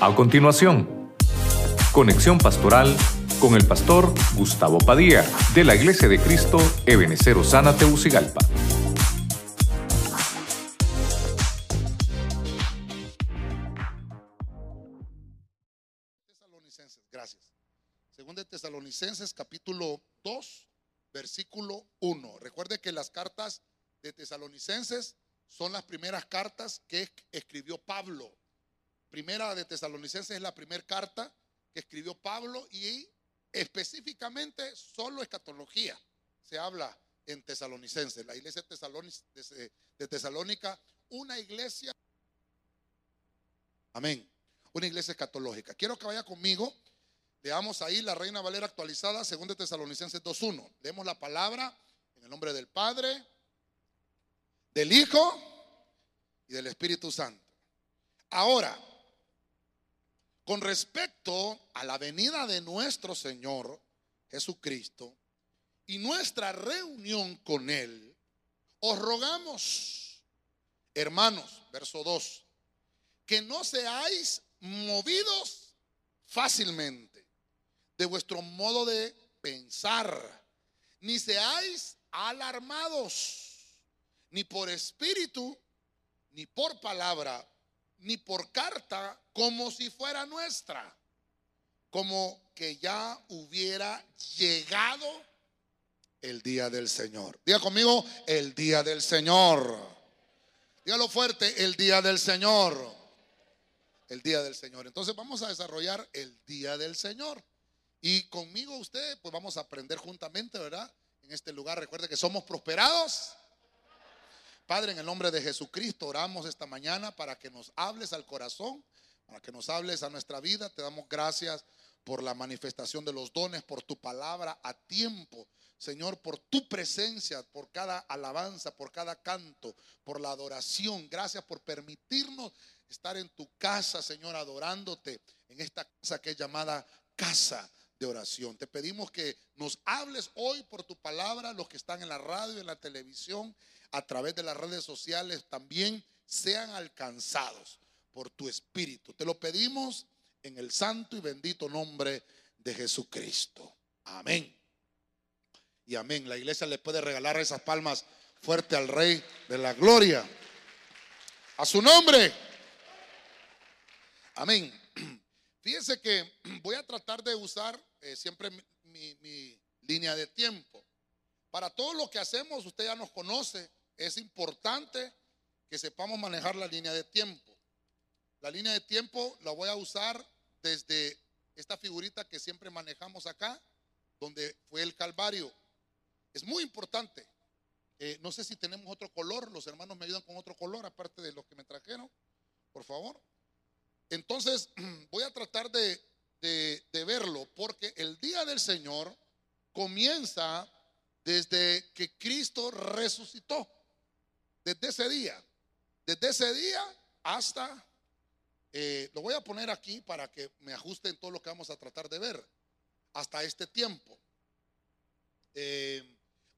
A continuación, conexión pastoral con el pastor Gustavo Padilla de la Iglesia de Cristo Ebenecer Osana Teucigalpa. Gracias. Según de Tesalonicenses capítulo 2, versículo 1. Recuerde que las cartas de Tesalonicenses son las primeras cartas que escribió Pablo. Primera de Tesalonicenses es la primera carta que escribió Pablo y específicamente solo escatología se habla en Tesalonicenses. La iglesia de Tesalónica, una iglesia, amén, una iglesia escatológica. Quiero que vaya conmigo, leamos ahí la Reina Valera actualizada, según de Tesalonicenses 2.1. Leemos la palabra en el nombre del Padre, del Hijo y del Espíritu Santo. Ahora, con respecto a la venida de nuestro Señor Jesucristo y nuestra reunión con Él, os rogamos, hermanos, verso 2, que no seáis movidos fácilmente de vuestro modo de pensar, ni seáis alarmados, ni por espíritu, ni por palabra, ni por carta como si fuera nuestra, como que ya hubiera llegado el día del Señor. Diga conmigo, el día del Señor. Dígalo fuerte, el día del Señor. El día del Señor. Entonces vamos a desarrollar el día del Señor. Y conmigo usted, pues vamos a aprender juntamente, ¿verdad? En este lugar, recuerde que somos prosperados Padre, en el nombre de Jesucristo oramos esta mañana para que nos hables al corazón, para que nos hables a nuestra vida. Te damos gracias por la manifestación de los dones, por tu palabra a tiempo. Señor, por tu presencia, por cada alabanza, por cada canto, por la adoración. Gracias por permitirnos estar en tu casa, Señor, adorándote en esta casa que es llamada casa de oración. Te pedimos que nos hables hoy por tu palabra, los que están en la radio, en la televisión, a través de las redes sociales también sean alcanzados por tu Espíritu. Te lo pedimos en el santo y bendito nombre de Jesucristo. Amén. Y amén. La iglesia le puede regalar esas palmas fuerte al Rey de la Gloria. A su nombre. Amén. Fíjense que voy a tratar de usar eh, siempre mi, mi línea de tiempo. Para todo lo que hacemos, usted ya nos conoce, es importante que sepamos manejar la línea de tiempo. La línea de tiempo la voy a usar desde esta figurita que siempre manejamos acá, donde fue el Calvario. Es muy importante. Eh, no sé si tenemos otro color, los hermanos me ayudan con otro color, aparte de los que me trajeron, por favor. Entonces, voy a tratar de, de verlo, porque el día del Señor comienza desde que Cristo resucitó. Desde ese día, desde ese día hasta, eh, lo voy a poner aquí para que me ajuste en todo lo que vamos a tratar de ver, hasta este tiempo. Eh,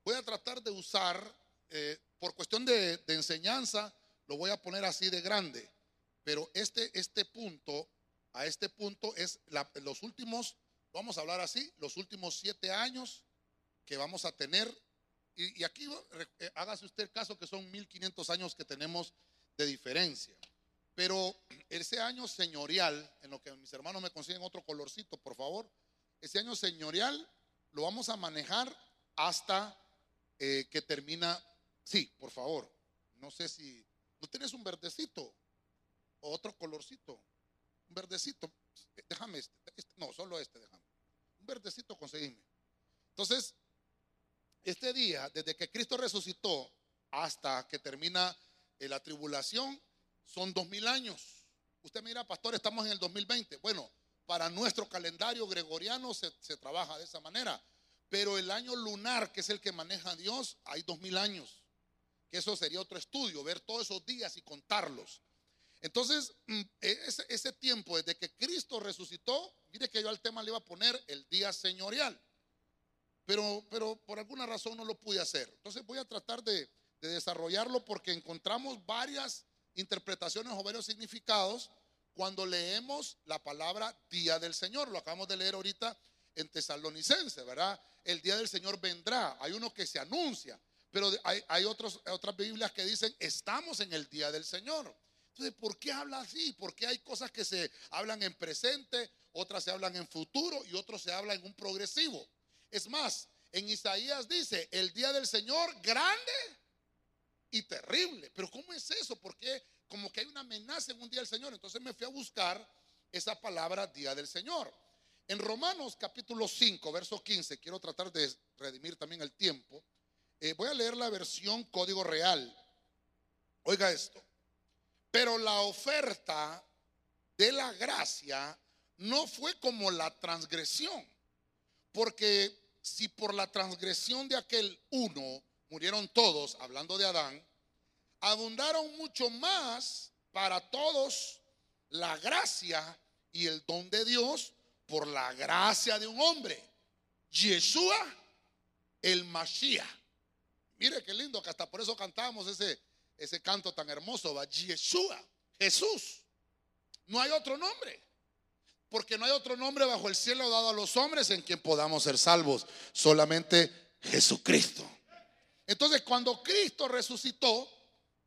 voy a tratar de usar, eh, por cuestión de, enseñanza, lo voy a poner así de grande, pero este, este punto, a este punto es los últimos, vamos a hablar así, los últimos siete años que vamos a tener y, aquí eh, hágase usted caso que son 1500 años que tenemos de diferencia. Pero ese año señorial, en lo que mis hermanos me consiguen otro colorcito, por favor, ese año señorial lo vamos a manejar hasta eh, que termina. Sí, por favor. No sé si. ¿No tienes un verdecito? O otro colorcito. Un verdecito. Déjame este. este no, solo este, déjame. Un verdecito conseguime. Entonces, este día, desde que Cristo resucitó hasta que termina eh, la tribulación, son dos mil años. Usted mira, pastor, estamos en el 2020. Bueno, para nuestro calendario gregoriano se, trabaja de esa manera. Pero el año lunar, que es el que maneja Dios, hay dos mil años. Que eso sería otro estudio, ver todos esos días y contarlos. Entonces, mm, e, ese, ese tiempo, desde que Cristo resucitó, mire que yo al tema le iba a poner el día señorial pero, pero por alguna razón no lo pude hacer. Entonces voy a tratar de, desarrollarlo porque encontramos varias interpretaciones o varios significados cuando leemos la palabra día del Señor. Lo acabamos de leer ahorita en Tesalonicense, ¿verdad? El día del Señor vendrá. Hay uno que se anuncia, pero hay, hay otros, otras Biblias que dicen, estamos en el día del Señor. Entonces, ¿por qué habla así? Porque hay cosas que se hablan en presente, otras se hablan en futuro y otros se hablan en un progresivo. Es más, en Isaías dice, el día del Señor grande y terrible. Pero ¿cómo es eso? Porque como que hay una amenaza en un día del Señor. Entonces me fui a buscar esa palabra día del Señor. En Romanos capítulo 5, verso 15, quiero tratar de redimir también el tiempo. Eh, voy a leer la versión código real. Oiga esto. Pero la oferta de la gracia no fue como la transgresión. Porque si por la transgresión de aquel uno murieron todos, hablando de Adán, abundaron mucho más para todos la gracia y el don de Dios por la gracia de un hombre, Yeshua el Mashiach. Mire qué lindo que hasta por eso cantamos ese, ese canto tan hermoso, va Yeshua, Jesús. No hay otro nombre. Porque no hay otro nombre bajo el cielo dado a los hombres en quien podamos ser salvos. Solamente Jesucristo. Entonces, cuando Cristo resucitó,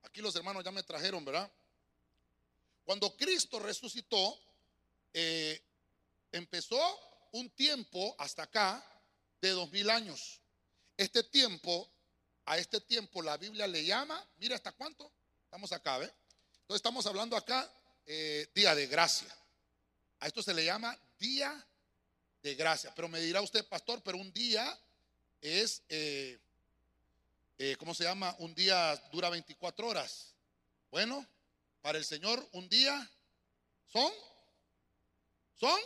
aquí los hermanos ya me trajeron, ¿verdad? Cuando Cristo resucitó, eh, empezó un tiempo hasta acá de dos mil años. Este tiempo, a este tiempo la Biblia le llama, mira hasta cuánto, estamos acá, ¿ve? Entonces estamos hablando acá eh, día de gracia. A esto se le llama día de gracia. Pero me dirá usted, pastor, pero un día es, eh, eh, ¿cómo se llama? Un día dura 24 horas. Bueno, para el Señor un día son, son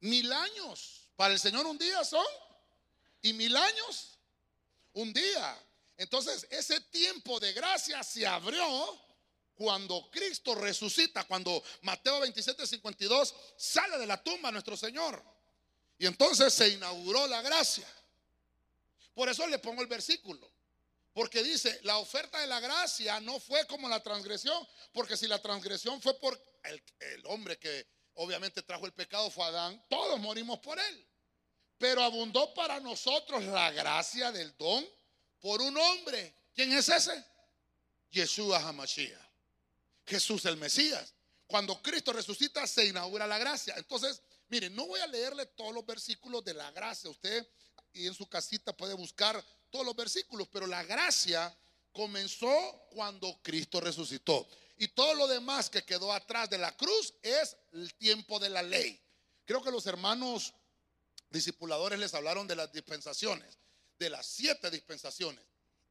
mil años. Para el Señor un día son, y mil años un día. Entonces ese tiempo de gracia se abrió cuando Cristo resucita, cuando Mateo 27, 52 sale de la tumba nuestro Señor. Y entonces se inauguró la gracia. Por eso le pongo el versículo. Porque dice, la oferta de la gracia no fue como la transgresión, porque si la transgresión fue por el, hombre que obviamente trajo el pecado, fue Adán, todos morimos por él. Pero abundó para nosotros la gracia del don por un hombre. ¿Quién es ese? Yeshua HaMashiach. Jesús el Mesías. Cuando Cristo resucita se inaugura la gracia. Entonces, miren, no voy a leerle todos los versículos de la gracia. Usted y en su casita puede buscar todos los versículos, pero la gracia comenzó cuando Cristo resucitó. Y todo lo demás que quedó atrás de la cruz es el tiempo de la ley. Creo que los hermanos discipuladores les hablaron de las dispensaciones, de las siete dispensaciones.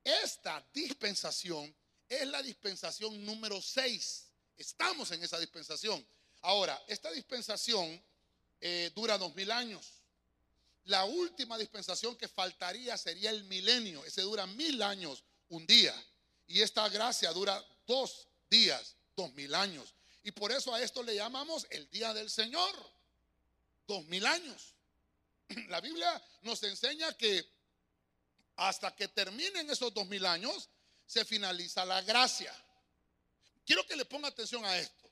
Esta dispensación es la dispensación número 6. Estamos en esa dispensación. Ahora, esta dispensación eh, dura dos mil años. La última dispensación que faltaría sería el milenio. Ese dura mil años, un día. Y esta gracia dura dos días, dos mil años. Y por eso a esto le llamamos el día del Señor. Dos mil años. La Biblia nos enseña que hasta que terminen esos dos mil años, se finaliza la gracia. Quiero que le ponga atención a esto,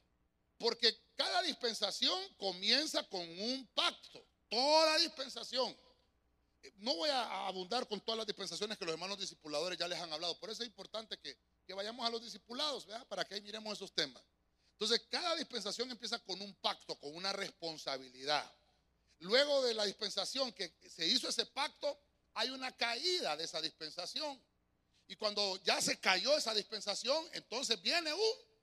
porque cada dispensación comienza con un pacto, toda dispensación. No voy a abundar con todas las dispensaciones que los hermanos discipuladores ya les han hablado, por eso es importante que, vayamos a los discipulados, para que ahí miremos esos temas. Entonces, cada dispensación empieza con un pacto, con una responsabilidad. Luego de la dispensación que se hizo ese pacto, hay una caída de esa dispensación. Y cuando ya se cayó esa dispensación, entonces viene un...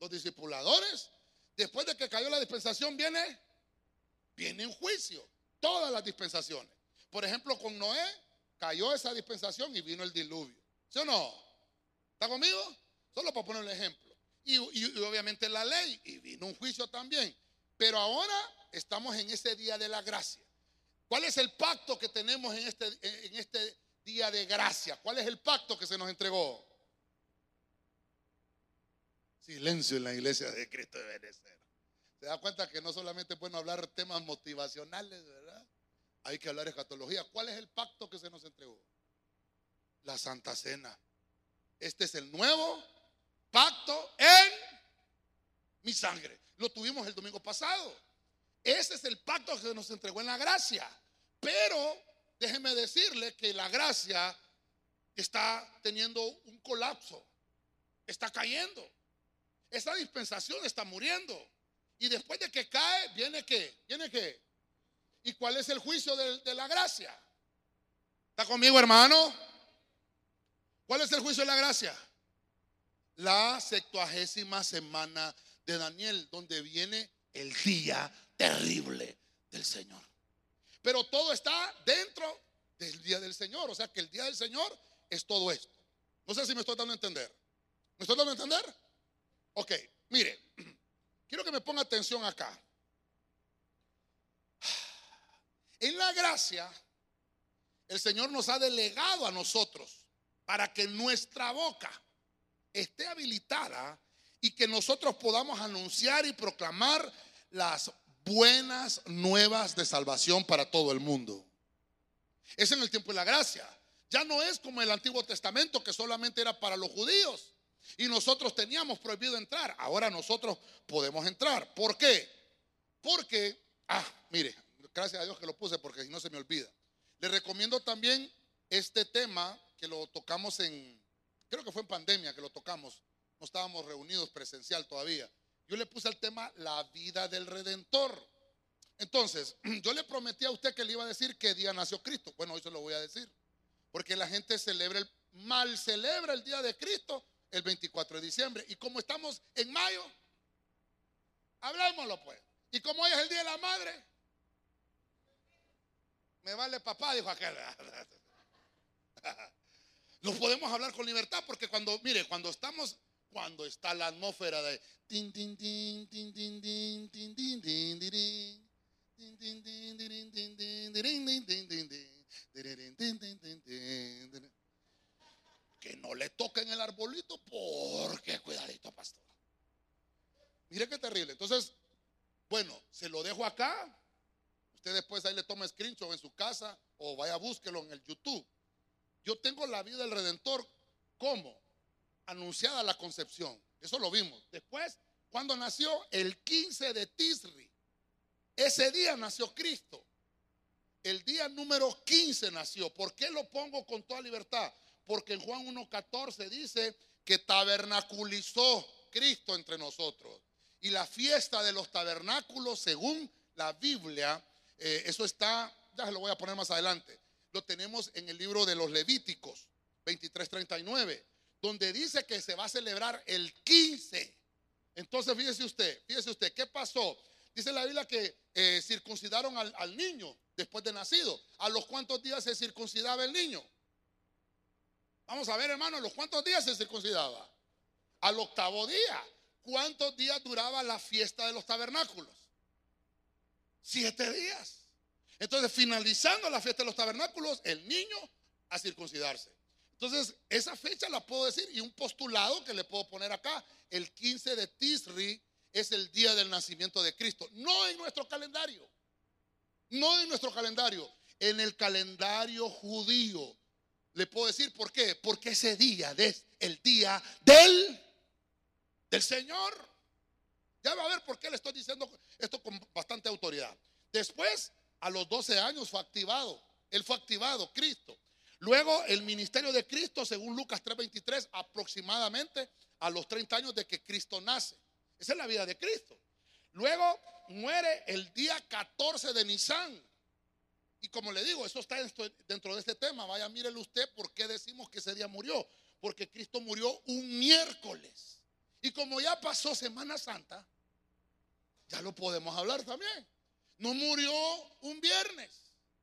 Los discipuladores, después de que cayó la dispensación, viene, viene un juicio. Todas las dispensaciones. Por ejemplo, con Noé cayó esa dispensación y vino el diluvio. ¿Sí o no? ¿Está conmigo? Solo para poner un ejemplo. Y, y, obviamente la ley, y vino un juicio también. Pero ahora estamos en ese día de la gracia. ¿Cuál es el pacto que tenemos en este, en este día de gracia. ¿Cuál es el pacto que se nos entregó? Silencio en la iglesia de Cristo de Benecer. Se da cuenta que no solamente bueno hablar temas motivacionales, ¿verdad? Hay que hablar escatología. ¿Cuál es el pacto que se nos entregó? La Santa Cena. Este es el nuevo pacto en mi sangre. Lo tuvimos el domingo pasado. Ese es el pacto que nos entregó en la gracia. Pero déjeme decirle que la gracia está teniendo un colapso. Está cayendo. Esta dispensación está muriendo. Y después de que cae, viene qué? Viene qué? ¿Y cuál es el juicio de, de la gracia? ¿Está conmigo, hermano? ¿Cuál es el juicio de la gracia? La septuagésima semana de Daniel, donde viene el día terrible del Señor. Pero todo está dentro del día del Señor. O sea que el día del Señor es todo esto. No sé si me estoy dando a entender. ¿Me estoy dando a entender? Ok, mire, quiero que me ponga atención acá. En la gracia, el Señor nos ha delegado a nosotros para que nuestra boca esté habilitada y que nosotros podamos anunciar y proclamar las buenas nuevas de salvación para todo el mundo. Es en el tiempo de la gracia. Ya no es como el Antiguo Testamento que solamente era para los judíos y nosotros teníamos prohibido entrar. Ahora nosotros podemos entrar. ¿Por qué? Porque, ah, mire, gracias a Dios que lo puse porque si no se me olvida. Le recomiendo también este tema que lo tocamos en, creo que fue en pandemia que lo tocamos. No estábamos reunidos presencial todavía. Yo le puse el tema la vida del redentor. Entonces, yo le prometí a usted que le iba a decir qué día nació Cristo. Bueno, hoy se lo voy a decir. Porque la gente celebra el, mal celebra el día de Cristo el 24 de diciembre. Y como estamos en mayo, hablámoslo pues. Y como hoy es el día de la madre, me vale papá, dijo aquel. No podemos hablar con libertad porque cuando, mire, cuando estamos cuando está la atmósfera de tin que no le toquen el arbolito porque cuidadito, pastor. Mire qué terrible. Entonces, bueno, se lo dejo acá. Usted después ahí le toma screenshot en su casa o vaya búsquelo en el YouTube. Yo tengo la vida del Redentor. ¿Cómo? Anunciada la concepción. Eso lo vimos. Después, cuando nació el 15 de Tisri, ese día nació Cristo. El día número 15 nació. ¿Por qué lo pongo con toda libertad? Porque en Juan 1.14 dice que tabernaculizó Cristo entre nosotros. Y la fiesta de los tabernáculos, según la Biblia, eh, eso está, ya se lo voy a poner más adelante, lo tenemos en el libro de los Levíticos 23.39 donde dice que se va a celebrar el 15. Entonces, fíjese usted, fíjese usted, ¿qué pasó? Dice la Biblia que eh, circuncidaron al, niño después de nacido. ¿A los cuántos días se circuncidaba el niño? Vamos a ver, hermano, ¿a los cuántos días se circuncidaba? Al octavo día. ¿Cuántos días duraba la fiesta de los tabernáculos? Siete días. Entonces, finalizando la fiesta de los tabernáculos, el niño a circuncidarse. Entonces, esa fecha la puedo decir y un postulado que le puedo poner acá, el 15 de Tisri es el día del nacimiento de Cristo, no en nuestro calendario, no en nuestro calendario, en el calendario judío. Le puedo decir por qué, porque ese día es el día del del Señor. Ya va a ver por qué le estoy diciendo esto con bastante autoridad. Después, a los 12 años fue activado. Él fue activado, Cristo. Luego el ministerio de Cristo, según Lucas 3:23, aproximadamente a los 30 años de que Cristo nace. Esa es la vida de Cristo. Luego muere el día 14 de Nisan. Y como le digo, eso está dentro de este tema. Vaya, mírele usted por qué decimos que ese día murió. Porque Cristo murió un miércoles. Y como ya pasó Semana Santa, ya lo podemos hablar también. No murió un viernes,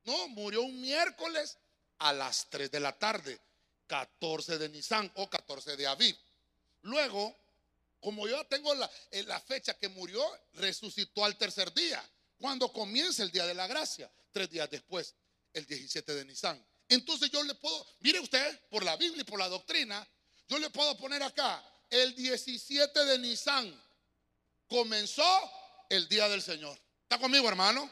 no, murió un miércoles a las 3 de la tarde, 14 de Nisan o 14 de Aviv. Luego, como yo tengo la, la fecha que murió, resucitó al tercer día, cuando comienza el día de la gracia, tres días después, el 17 de Nisan. Entonces yo le puedo, mire usted, por la Biblia y por la doctrina, yo le puedo poner acá, el 17 de Nisan comenzó el día del Señor. ¿Está conmigo, hermano?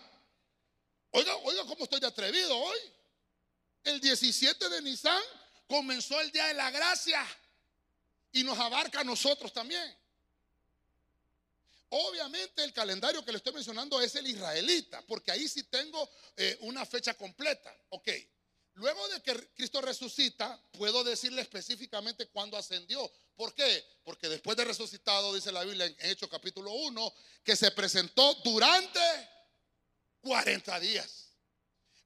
Oiga, oiga, cómo estoy de atrevido hoy. El 17 de Nisan comenzó el día de la gracia y nos abarca a nosotros también. Obviamente el calendario que le estoy mencionando es el israelita, porque ahí sí tengo eh, una fecha completa. Ok, luego de que Cristo resucita, puedo decirle específicamente cuándo ascendió. ¿Por qué? Porque después de resucitado, dice la Biblia en Hechos capítulo 1, que se presentó durante 40 días.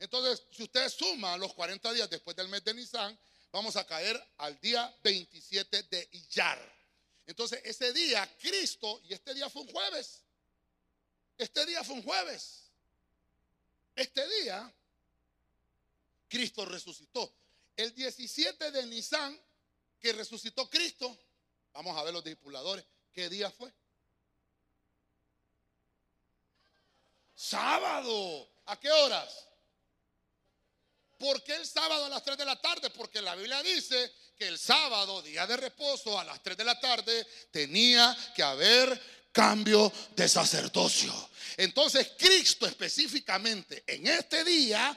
Entonces, si usted suma los 40 días después del mes de Nisan, vamos a caer al día 27 de Iyar. Entonces, ese día, Cristo, y este día fue un jueves. Este día fue un jueves. Este día, Cristo resucitó. El 17 de Nisan, que resucitó Cristo, vamos a ver los discipuladores, ¿qué día fue? Sábado. ¿A qué horas? ¿Por qué el sábado a las 3 de la tarde? Porque la Biblia dice que el sábado, día de reposo, a las 3 de la tarde, tenía que haber cambio de sacerdocio. Entonces Cristo específicamente en este día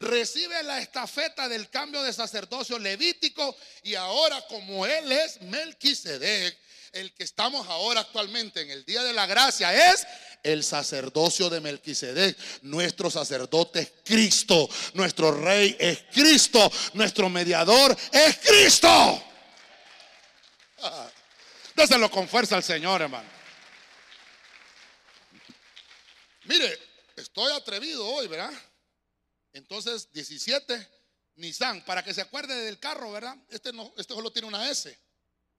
recibe la estafeta del cambio de sacerdocio levítico y ahora como Él es Melquisedec, el que estamos ahora actualmente en el día de la gracia es el sacerdocio de Melquisedec. Nuestro sacerdote es Cristo, nuestro rey es Cristo, nuestro mediador es Cristo. Déselo con fuerza al Señor, hermano. Mire, estoy atrevido hoy, ¿verdad? Entonces, 17, Nissan, para que se acuerde del carro, ¿verdad? Este, no, este solo tiene una S,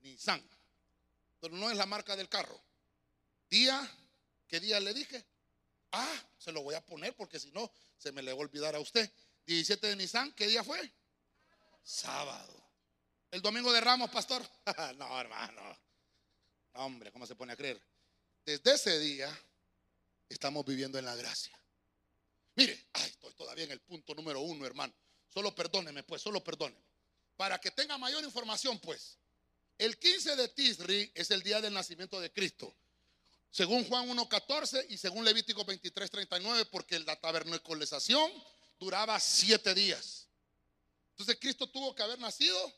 Nissan pero no es la marca del carro. Día, ¿qué día le dije? Ah, se lo voy a poner porque si no, se me le va a olvidar a usted. 17 de Nisan, ¿qué día fue? Sábado. El domingo de Ramos, pastor. no, hermano. Hombre, ¿cómo se pone a creer? Desde ese día estamos viviendo en la gracia. Mire, estoy todavía en el punto número uno, hermano. Solo perdóneme, pues, solo perdóneme. Para que tenga mayor información, pues. El 15 de Tisri es el día del nacimiento de Cristo. Según Juan 1.14 y según Levítico 23.39, porque la tabernaculización duraba siete días. Entonces Cristo tuvo que haber nacido.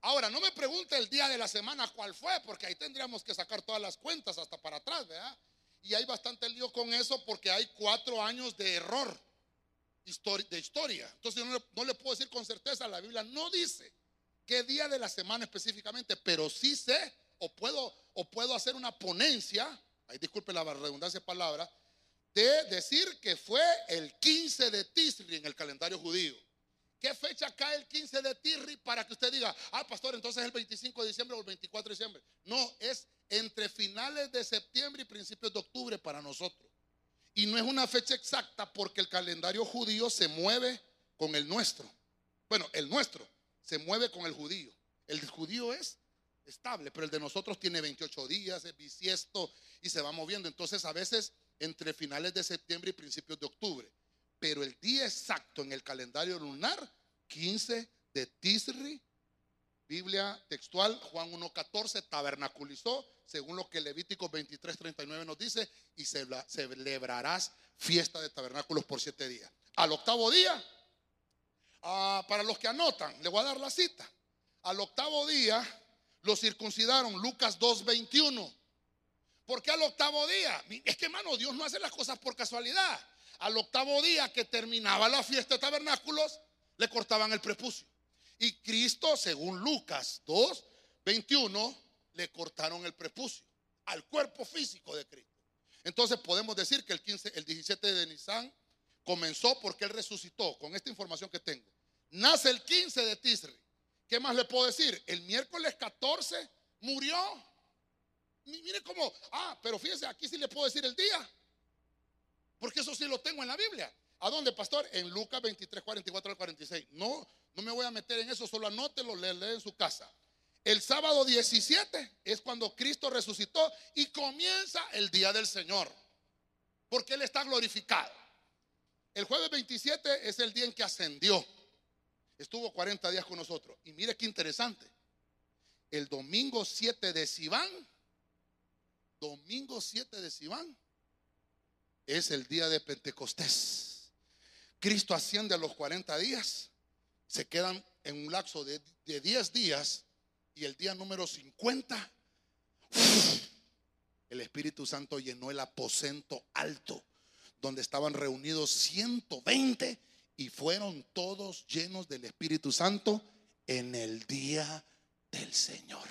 Ahora, no me pregunte el día de la semana cuál fue, porque ahí tendríamos que sacar todas las cuentas hasta para atrás, ¿verdad? Y hay bastante lío con eso porque hay cuatro años de error de historia. Entonces yo no le puedo decir con certeza, la Biblia no dice qué día de la semana específicamente, pero sí sé o puedo, o puedo hacer una ponencia, ahí disculpe la redundancia de palabras, de decir que fue el 15 de Tisri en el calendario judío. ¿Qué fecha cae el 15 de Tisri para que usted diga, ah, pastor, entonces es el 25 de diciembre o el 24 de diciembre? No, es entre finales de septiembre y principios de octubre para nosotros. Y no es una fecha exacta porque el calendario judío se mueve con el nuestro. Bueno, el nuestro se mueve con el judío. El judío es estable, pero el de nosotros tiene 28 días, es bisiesto y se va moviendo. Entonces a veces entre finales de septiembre y principios de octubre. Pero el día exacto en el calendario lunar, 15 de Tisri, Biblia textual, Juan 1.14, tabernaculizó, según lo que Levítico 23.39 nos dice, y celebrarás fiesta de tabernáculos por siete días. Al octavo día Ah, para los que anotan, le voy a dar la cita. Al octavo día lo circuncidaron, Lucas 2.21. ¿Por qué al octavo día? Es que, hermano, Dios no hace las cosas por casualidad. Al octavo día que terminaba la fiesta de tabernáculos, le cortaban el prepucio. Y Cristo, según Lucas 2.21, le cortaron el prepucio al cuerpo físico de Cristo. Entonces podemos decir que el, 15, el 17 de Nisan comenzó porque Él resucitó, con esta información que tengo. Nace el 15 de Tisri. ¿Qué más le puedo decir? El miércoles 14 murió. Mire cómo, ah, pero fíjese, aquí sí le puedo decir el día. Porque eso sí lo tengo en la Biblia. ¿A dónde, pastor? En Lucas 23, 44 al 46. No, no me voy a meter en eso, solo anótelo, lee en su casa. El sábado 17 es cuando Cristo resucitó y comienza el día del Señor. Porque Él está glorificado. El jueves 27 es el día en que ascendió. Estuvo 40 días con nosotros. Y mire qué interesante. El domingo 7 de Sibán, domingo 7 de Sibán, es el día de Pentecostés. Cristo asciende a los 40 días, se quedan en un lapso de, 10 días y el día número 50 el Espíritu Santo llenó el aposento alto, donde estaban reunidos 120 y fueron todos llenos del Espíritu Santo en el día del Señor.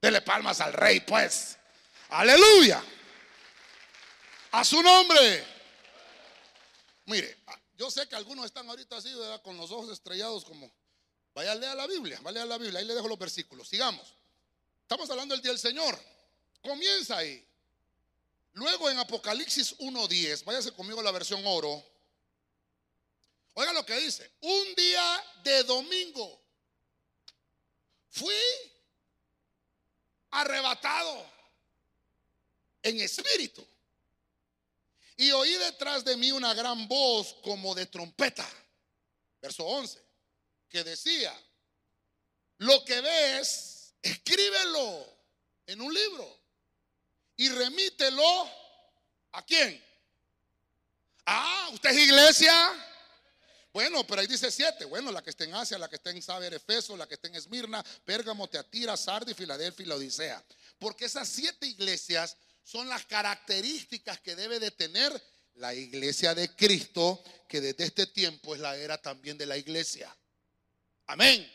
Dele palmas al rey, pues. Aleluya. A su nombre. Mire, yo sé que algunos están ahorita así, ¿verdad? Con los ojos estrellados como... Vaya a leer la Biblia, vaya a leer la Biblia, ahí le dejo los versículos. Sigamos. Estamos hablando del día del Señor. Comienza ahí. Luego en Apocalipsis 1.10, váyase conmigo a la versión oro. Oiga lo que dice. Un día de domingo fui arrebatado en espíritu. Y oí detrás de mí una gran voz como de trompeta. Verso 11. Que decía, lo que ves, escríbelo en un libro y remítelo a quién. Ah, usted es iglesia. Bueno, pero ahí dice siete. Bueno, la que está en Asia, la que está en Saber, Efeso, la que está en Esmirna, Pérgamo, Teatira, Sardi, Filadelfia y la Odisea. Porque esas siete iglesias son las características que debe de tener la iglesia de Cristo, que desde este tiempo es la era también de la iglesia. Amén.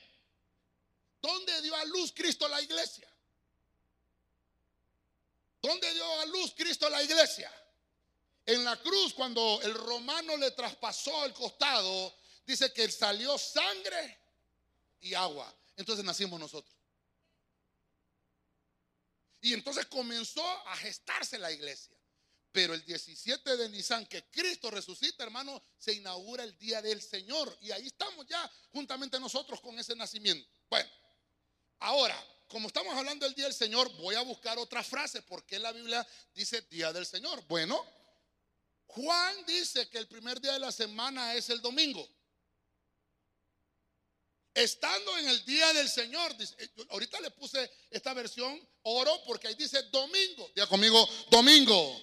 ¿Dónde dio a luz Cristo la iglesia? ¿Dónde dio a luz Cristo la iglesia? En la cruz, cuando el romano le traspasó el costado, dice que salió sangre y agua. Entonces nacimos nosotros. Y entonces comenzó a gestarse la iglesia. Pero el 17 de Nisan, que Cristo resucita, hermano, se inaugura el día del Señor. Y ahí estamos ya juntamente nosotros con ese nacimiento. Bueno, ahora, como estamos hablando del día del Señor, voy a buscar otra frase. porque la Biblia dice día del Señor? Bueno, Juan dice que el primer día de la semana es el domingo. Estando en el día del Señor, eh, ahorita le puse esta versión oro porque ahí dice domingo. Diga conmigo, domingo.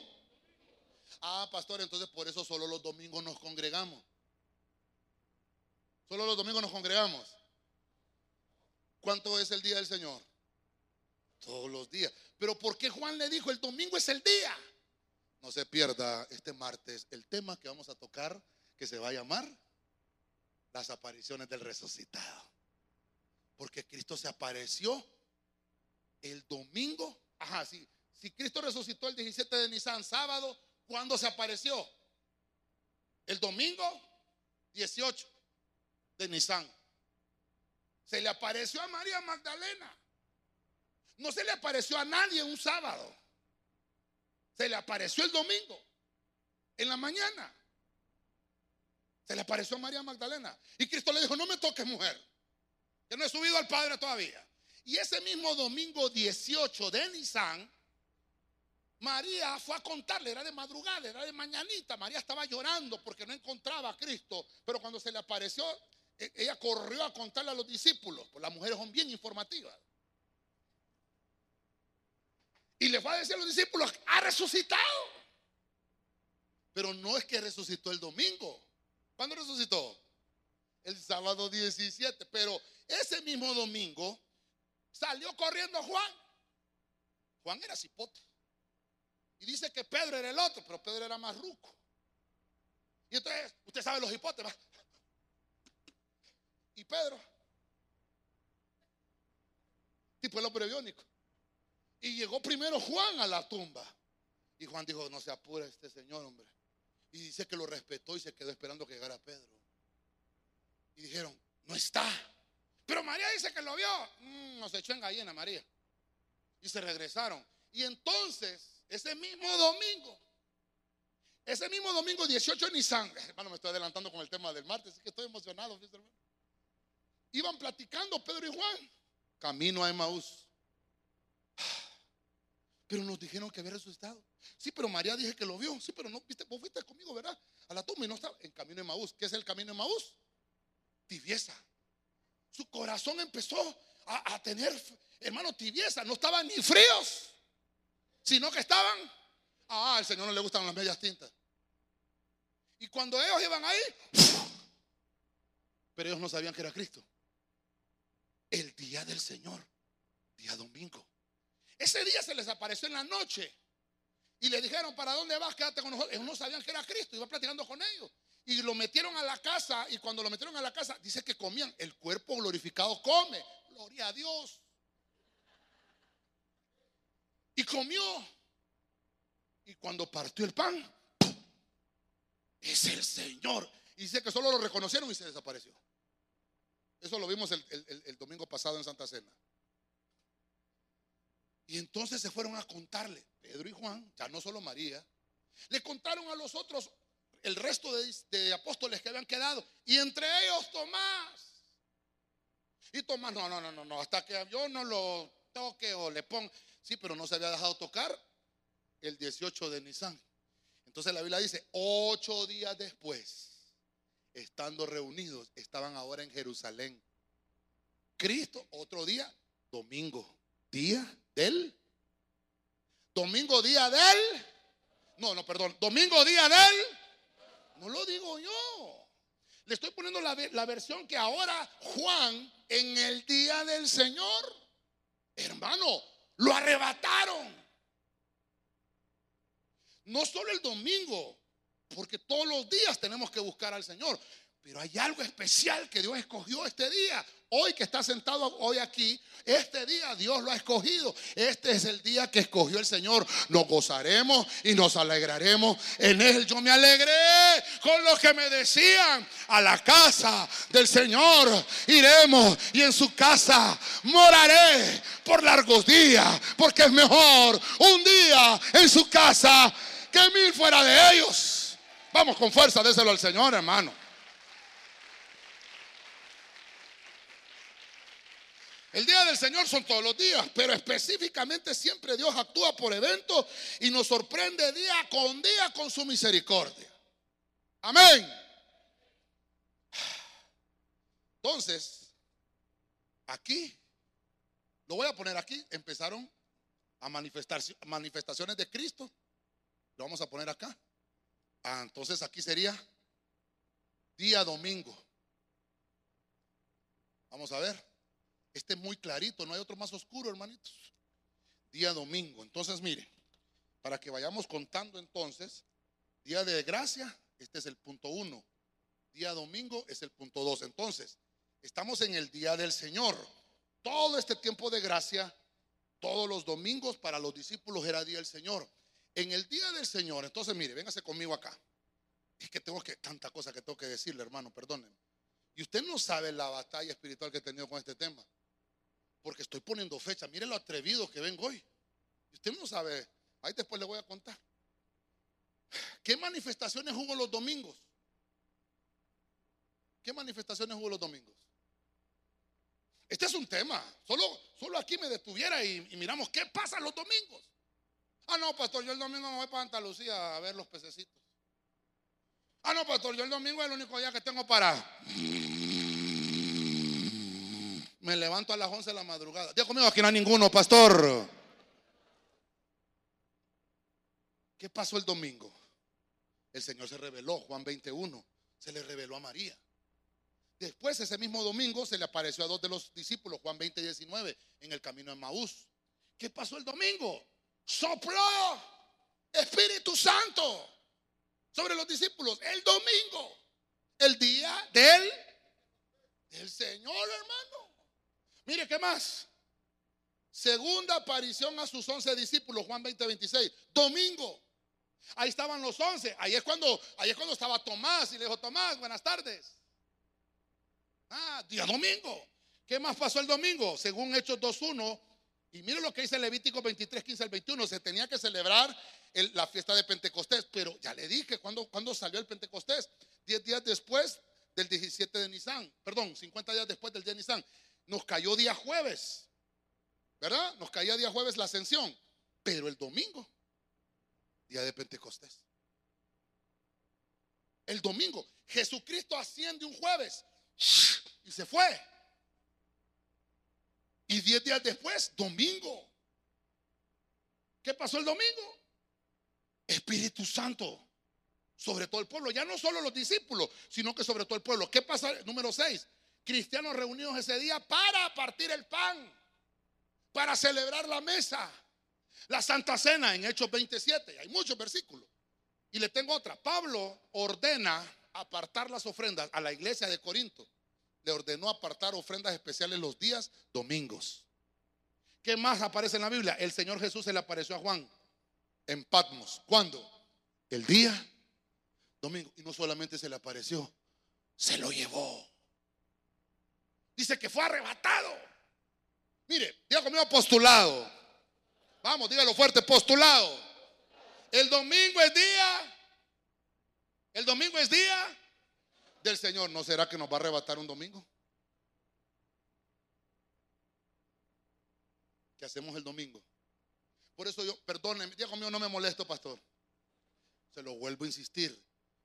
Ah, pastor, entonces por eso solo los domingos nos congregamos. Solo los domingos nos congregamos. ¿Cuánto es el día del Señor? Todos los días. Pero ¿por qué Juan le dijo el domingo es el día? No se pierda este martes el tema que vamos a tocar que se va a llamar las apariciones del resucitado. Porque Cristo se apareció el domingo. Ajá, sí. Si Cristo resucitó el 17 de Nisan, sábado, ¿cuándo se apareció? El domingo 18 de Nisan. Se le apareció a María Magdalena. No se le apareció a nadie un sábado. Se le apareció el domingo, en la mañana. Se le apareció a María Magdalena. Y Cristo le dijo, no me toques mujer, que no he subido al Padre todavía. Y ese mismo domingo 18 de Nisan, María fue a contarle, era de madrugada, era de mañanita. María estaba llorando porque no encontraba a Cristo. Pero cuando se le apareció, e-, ella corrió a contarle a los discípulos. Pues las mujeres son bien informativas. Y le fue a decir a los discípulos, ha resucitado. Pero no es que resucitó el domingo. ¿Cuándo resucitó? El sábado 17. Pero ese mismo domingo salió corriendo Juan. Juan era cipote. Y dice que Pedro era el otro, pero Pedro era más ruco. Y entonces, usted sabe los hipotes. Y Pedro, tipo el hombre biónico. Y llegó primero Juan a la tumba. Y Juan dijo, no se apure este señor, hombre. Y dice que lo respetó y se quedó esperando que llegara Pedro. Y dijeron, no está. Pero María dice que lo vio. Mm, nos echó en gallina María. Y se regresaron. Y entonces, ese mismo domingo, ese mismo domingo 18 de Nisan, hermano, me estoy adelantando con el tema del martes, así que estoy emocionado, Iban platicando Pedro y Juan, camino a Emmaús. Pero nos dijeron que había resucitado. Sí, pero María dije que lo vio. Sí, pero no, viste, vos fuiste conmigo, ¿verdad? A la tumba y no estaba en camino de Maús. ¿Qué es el camino de Maús? Tibieza. Su corazón empezó a, a tener, hermano, tibieza. No estaban ni fríos, sino que estaban. Ah, al Señor no le gustan las medias tintas. Y cuando ellos iban ahí, pero ellos no sabían que era Cristo. El día del Señor, día domingo. Ese día se les apareció en la noche. Y le dijeron, ¿para dónde vas? Quédate con nosotros. Ellos no sabían que era Cristo, iba platicando con ellos. Y lo metieron a la casa y cuando lo metieron a la casa, dice que comían. El cuerpo glorificado come. Gloria a Dios. Y comió. Y cuando partió el pan, es el Señor. Y dice que solo lo reconocieron y se desapareció. Eso lo vimos el, domingo pasado en Santa Cena. Y entonces se fueron a contarle, Pedro y Juan, ya no solo María, le contaron a los otros, el resto de, apóstoles que habían quedado, y entre ellos Tomás. Y Tomás, no, no, no, no, hasta que yo no lo toque o le ponga, sí, pero no se había dejado tocar el 18 de Nisan. Entonces la Biblia dice, ocho días después, estando reunidos, estaban ahora en Jerusalén. Cristo, otro día, domingo, día del. Domingo, día del. No, no, perdón. Domingo, día del. No lo digo yo. Le estoy poniendo la, la versión que ahora Juan, en el día del Señor, hermano, lo arrebataron. No solo el domingo, porque todos los días tenemos que buscar al Señor. Pero hay algo especial que Dios escogió este día. Hoy que está sentado hoy aquí, este día Dios lo ha escogido. Este es el día que escogió el Señor. Nos gozaremos y nos alegraremos en él. Yo me alegré con lo que me decían. A la casa del Señor iremos y en su casa moraré por largos días. Porque es mejor un día en su casa que mil fuera de ellos. Vamos con fuerza, déselo al Señor, hermano. El día del Señor son todos los días, pero específicamente siempre Dios actúa por eventos y nos sorprende día con día con su misericordia. Amén. Entonces, aquí, lo voy a poner aquí, empezaron a manifestar manifestaciones de Cristo lo vamos a poner acá. Ah, entonces aquí sería día domingo. Vamos a ver. Este es muy clarito, no hay otro más oscuro, hermanitos. Día domingo. Entonces, mire, para que vayamos contando entonces, día de gracia, este es el punto uno. Día domingo es el punto dos. Entonces, estamos en el día del Señor. Todo este tiempo de gracia, todos los domingos para los discípulos era día del Señor. En el día del Señor, entonces mire, véngase conmigo acá. Es que tengo que, tanta cosa que tengo que decirle, hermano, perdónenme. Y usted no sabe la batalla espiritual que he tenido con este tema. Porque estoy poniendo fecha. Mire lo atrevido que vengo hoy. Usted no sabe. Ahí después le voy a contar. ¿Qué manifestaciones hubo los domingos? ¿Qué manifestaciones hubo los domingos? Este es un tema. Solo, solo aquí me detuviera y, y miramos qué pasa los domingos. Ah, no, pastor, yo el domingo me voy para Santa Lucía a ver los pececitos. Ah, no, pastor, yo el domingo es el único día que tengo para. Me levanto a las 11 de la madrugada. Dios conmigo, aquí no hay ninguno, pastor. ¿Qué pasó el domingo? El Señor se reveló, Juan 21, se le reveló a María. Después, ese mismo domingo, se le apareció a dos de los discípulos, Juan 20, 19, en el camino de Maús. ¿Qué pasó el domingo? sopló Espíritu Santo sobre los discípulos el domingo, el día del, del Señor, hermano. Mire, ¿qué más? Segunda aparición a sus once discípulos, Juan 20, 26. Domingo. Ahí estaban los once. Ahí es cuando, ahí es cuando estaba Tomás y le dijo, Tomás, buenas tardes. Ah, día domingo. ¿Qué más pasó el domingo? Según Hechos 2.1, y miren lo que dice Levítico 23, 15 al 21. Se tenía que celebrar la fiesta de Pentecostés. Pero ya le dije, ¿cuándo, cuando salió el Pentecostés? Diez días después del 17 de Nisan. Perdón, 50 días después del día de Nisan. Nos cayó día jueves. ¿Verdad? Nos caía día jueves la ascensión. Pero el domingo, día de Pentecostés. El domingo, Jesucristo asciende un jueves y se fue. Y diez días después, domingo. ¿Qué pasó el domingo? Espíritu Santo sobre todo el pueblo. Ya no solo los discípulos, sino que sobre todo el pueblo. ¿Qué pasa? Número seis. Cristianos reunidos ese día para partir el pan, para celebrar la mesa. La Santa Cena en Hechos 27, hay muchos versículos. Y le tengo otra. Pablo ordena apartar las ofrendas a la iglesia de Corinto. Le ordenó apartar ofrendas especiales los días domingos. ¿Qué más aparece en la Biblia? El Señor Jesús se le apareció a Juan en Patmos. ¿Cuándo? El día domingo. Y no solamente se le apareció, se lo llevó. Dice que fue arrebatado. Mire, diga conmigo postulado. Vamos, dígalo fuerte, postulado. El domingo es día. El domingo es día del Señor. ¿No será que nos va a arrebatar un domingo? ¿Qué hacemos el domingo? Por eso yo, perdónenme, diga conmigo, no me molesto, pastor. Se lo vuelvo a insistir.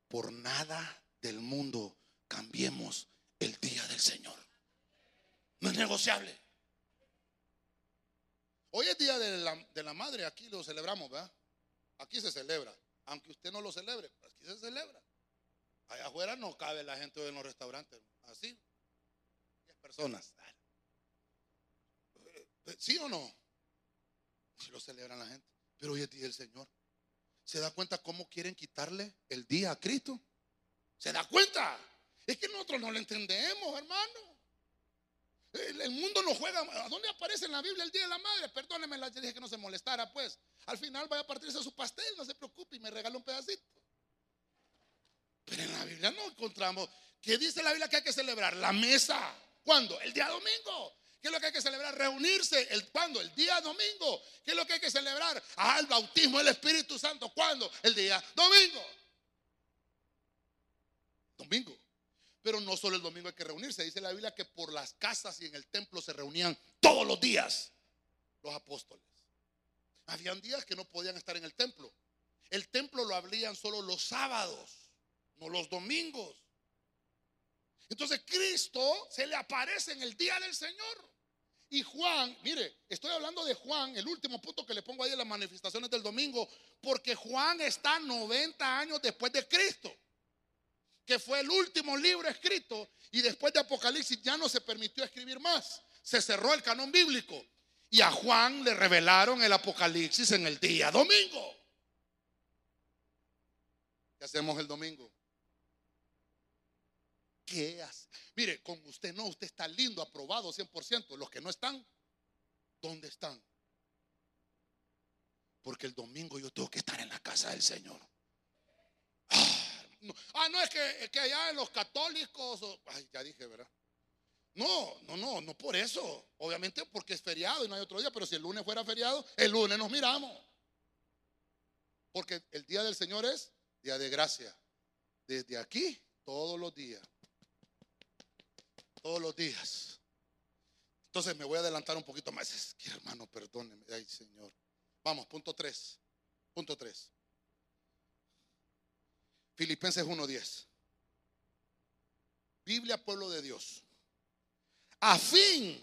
Por nada del mundo cambiemos el día del Señor. No es negociable. Hoy es día de la, de la madre, aquí lo celebramos, ¿verdad? Aquí se celebra. Aunque usted no lo celebre, aquí se celebra. Allá afuera no cabe la gente en los restaurantes. Así. 10 personas. ¿Sí o no? Si lo celebran la gente. Pero hoy es día del Señor. ¿Se da cuenta cómo quieren quitarle el día a Cristo? ¿Se da cuenta? Es que nosotros no lo entendemos, hermano. El, mundo no juega. ¿A dónde aparece en la Biblia el Día de la Madre? Perdóneme, la dije que no se molestara, pues. Al final vaya a partirse su pastel, no se preocupe y me regala un pedacito. Pero en la Biblia no encontramos. ¿Qué dice la Biblia que hay que celebrar? La mesa. ¿Cuándo? El día domingo. ¿Qué es lo que hay que celebrar? Reunirse. El, ¿Cuándo? El día domingo. ¿Qué es lo que hay que celebrar? Ah, el bautismo del Espíritu Santo. ¿Cuándo? El día domingo. Domingo. Pero no solo el domingo hay que reunirse. Dice la Biblia que por las casas y en el templo se reunían todos los días los apóstoles. Habían días que no podían estar en el templo. El templo lo abrían solo los sábados, no los domingos. Entonces Cristo se le aparece en el día del Señor. Y Juan, mire, estoy hablando de Juan, el último punto que le pongo ahí en las manifestaciones del domingo, porque Juan está 90 años después de Cristo, que fue el último libro escrito y después de Apocalipsis ya no se permitió escribir más. Se cerró el canon bíblico y a Juan le revelaron el Apocalipsis en el día domingo. ¿Qué hacemos el domingo? ¿Qué hace? Mire, con usted no, usted está lindo, aprobado 100%. Los que no están, ¿dónde están? Porque el domingo yo tengo que estar en la casa del Señor. Ah, no, es que, allá en los católicos, ay, ya dije, ¿verdad? No, no, no, no por eso. Obviamente porque es feriado y no hay otro día, pero si el lunes fuera feriado, el lunes nos miramos. Porque el día del Señor es día de gracia. Desde aquí, todos los días todos los días. Entonces me voy a adelantar un poquito más. Es que hermano, perdóneme. Ay, Señor. Vamos, punto 3. Punto 3. Filipenses 1:10. Biblia, pueblo de Dios. A fin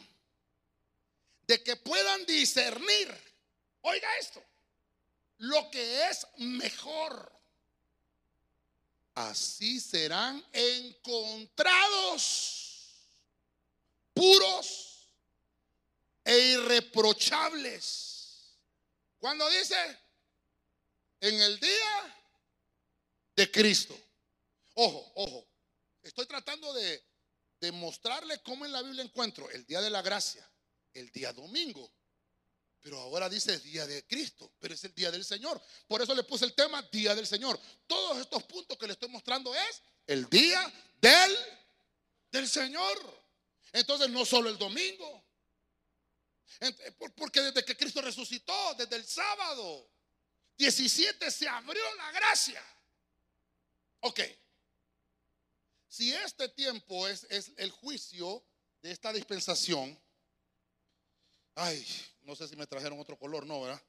de que puedan discernir, oiga esto, lo que es mejor. Así serán encontrados puros e irreprochables. Cuando dice, en el día de Cristo. Ojo, ojo. Estoy tratando de, demostrarle cómo en la Biblia encuentro el día de la gracia, el día domingo. Pero ahora dice día de Cristo, pero es el día del Señor. Por eso le puse el tema día del Señor. Todos estos puntos que le estoy mostrando es el día del, del Señor. Entonces no solo el domingo. Porque desde que Cristo resucitó, desde el sábado 17 se abrió la gracia. Ok. Si este tiempo es, es el juicio de esta dispensación, ay, no sé si me trajeron otro color, no, ¿verdad?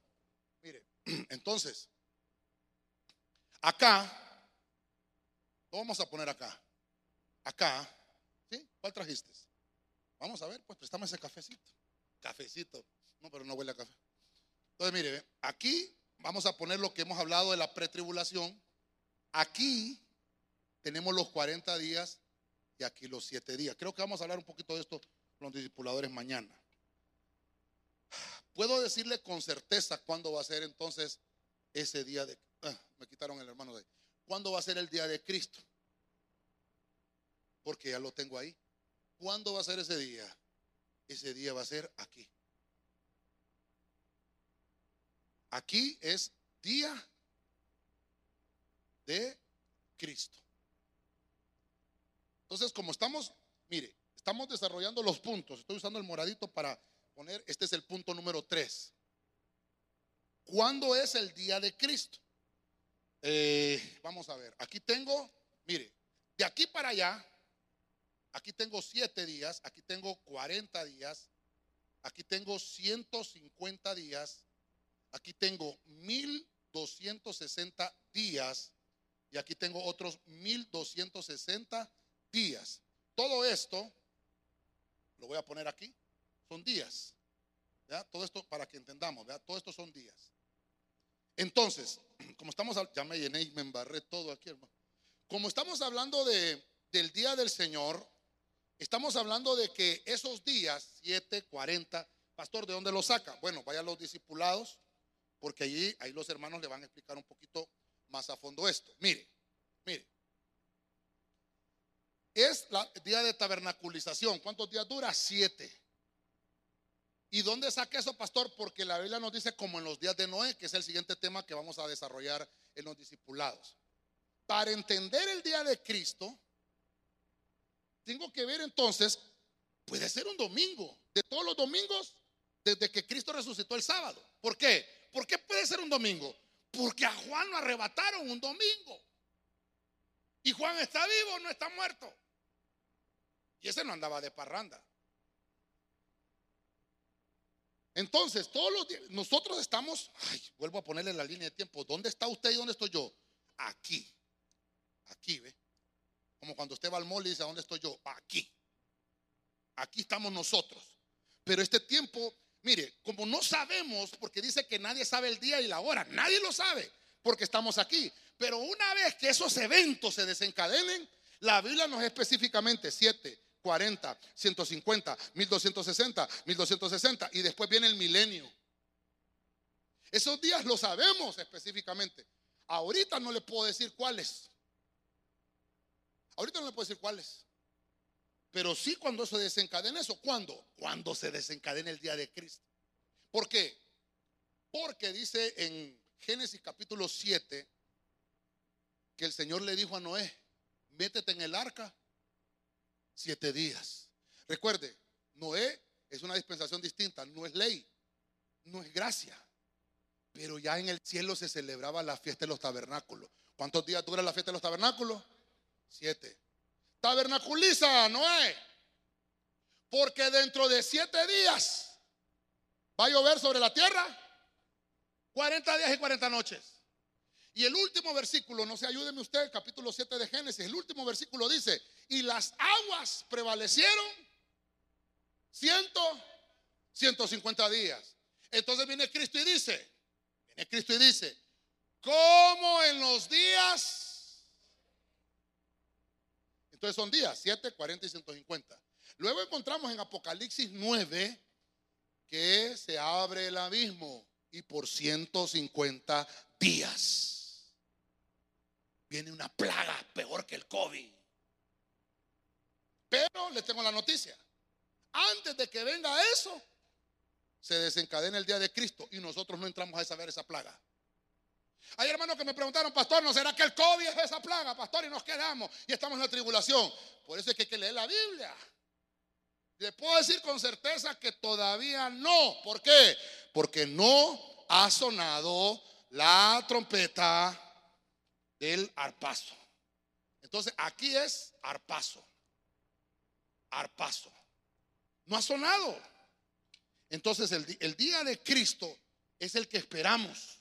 Mire, entonces, acá, lo vamos a poner acá. Acá, ¿sí? ¿Cuál trajiste? Vamos a ver, pues préstame ese cafecito. Cafecito. No, pero no huele a café. Entonces, mire, aquí vamos a poner lo que hemos hablado de la pretribulación. Aquí tenemos los 40 días y aquí los 7 días. Creo que vamos a hablar un poquito de esto con los discipuladores mañana. puedo decirle con certeza cuándo va a ser entonces ese día de... ah, me quitaron el hermano de ahí. ¿Cuándo va a ser el día de Cristo? Porque ya lo tengo ahí. ¿Cuándo va a ser ese día? Ese día va a ser aquí. Aquí es día de Cristo. Entonces, como estamos, mire, estamos desarrollando los puntos. Estoy usando el moradito para poner, este es el punto número 3. ¿Cuándo es el día de Cristo? Eh, vamos a ver, aquí tengo, mire, de aquí para allá, aquí tengo 7 días, aquí tengo 40 días, aquí tengo 150 días, aquí tengo 1260 días y aquí tengo otros 1260 días. Todo esto, lo voy a poner aquí, son días. Todo esto para que entendamos, todo esto son días. Entonces, como estamos, ya me llené y me embarré todo aquí, hermano. Como estamos hablando de, del día del Señor, estamos hablando de que esos días, 7, 40, pastor, ¿de dónde lo saca? Bueno, vaya a los discipulados, porque allí, ahí los hermanos le van a explicar un poquito más a fondo esto. Mire, mire. Es el día de tabernaculización. ¿Cuántos días dura? Siete. ¿Y dónde saca eso, pastor? Porque la Biblia nos dice como en los días de Noé, que es el siguiente tema que vamos a desarrollar en los discipulados. Para entender el día de Cristo, tengo que ver entonces, puede ser un domingo, de todos los domingos, desde que Cristo resucitó el sábado. ¿Por qué? ¿Por qué puede ser un domingo? Porque a Juan lo arrebataron un domingo. Y Juan está vivo, no está muerto. Y ese no andaba de parranda. Entonces, todos los días, nosotros estamos, ay, vuelvo a ponerle la línea de tiempo. ¿Dónde está usted y dónde estoy yo? Aquí. Aquí, ¿ve? Como cuando usted va al mall y dice, ¿dónde estoy yo? Aquí. Aquí estamos nosotros. Pero este tiempo Mire, como no sabemos, porque dice que nadie sabe el día y la hora, nadie lo sabe, porque estamos aquí. Pero una vez que esos eventos se desencadenen, la Biblia nos específicamente 7, 40, 150, 1260, 1260 y después viene el milenio. Esos días lo sabemos específicamente. Ahorita no le puedo decir cuáles. Ahorita no le puedo decir cuáles. Pero sí cuando se desencadena eso. ¿Cuándo? Cuando se desencadena el día de Cristo. ¿Por qué? Porque dice en Génesis capítulo 7 que el Señor le dijo a Noé, métete en el arca siete días. Recuerde, Noé es una dispensación distinta, no es ley, no es gracia. Pero ya en el cielo se celebraba la fiesta de los tabernáculos. ¿Cuántos días dura la fiesta de los tabernáculos? Siete. Tabernaculiza, Noé. Porque dentro de siete días va a llover sobre la tierra 40 días y 40 noches. Y el último versículo, no se ayúdeme usted, capítulo 7 de Génesis, el último versículo dice, y las aguas prevalecieron ciento, 150 días. Entonces viene Cristo y dice, viene Cristo y dice, como en los días entonces son días, 7, 40 y 150. Luego encontramos en Apocalipsis 9 que se abre el abismo y por 150 días viene una plaga peor que el COVID. Pero les tengo la noticia. Antes de que venga eso, se desencadena el día de Cristo y nosotros no entramos a saber esa plaga. Hay hermanos que me preguntaron, pastor, ¿no será que el COVID es esa plaga, pastor? Y nos quedamos y estamos en la tribulación. Por eso es que hay que leer la Biblia. Le puedo decir con certeza que todavía no. ¿Por qué? Porque no ha sonado la trompeta del arpazo. Entonces aquí es arpazo. Arpazo. No ha sonado. Entonces el, el día de Cristo es el que esperamos.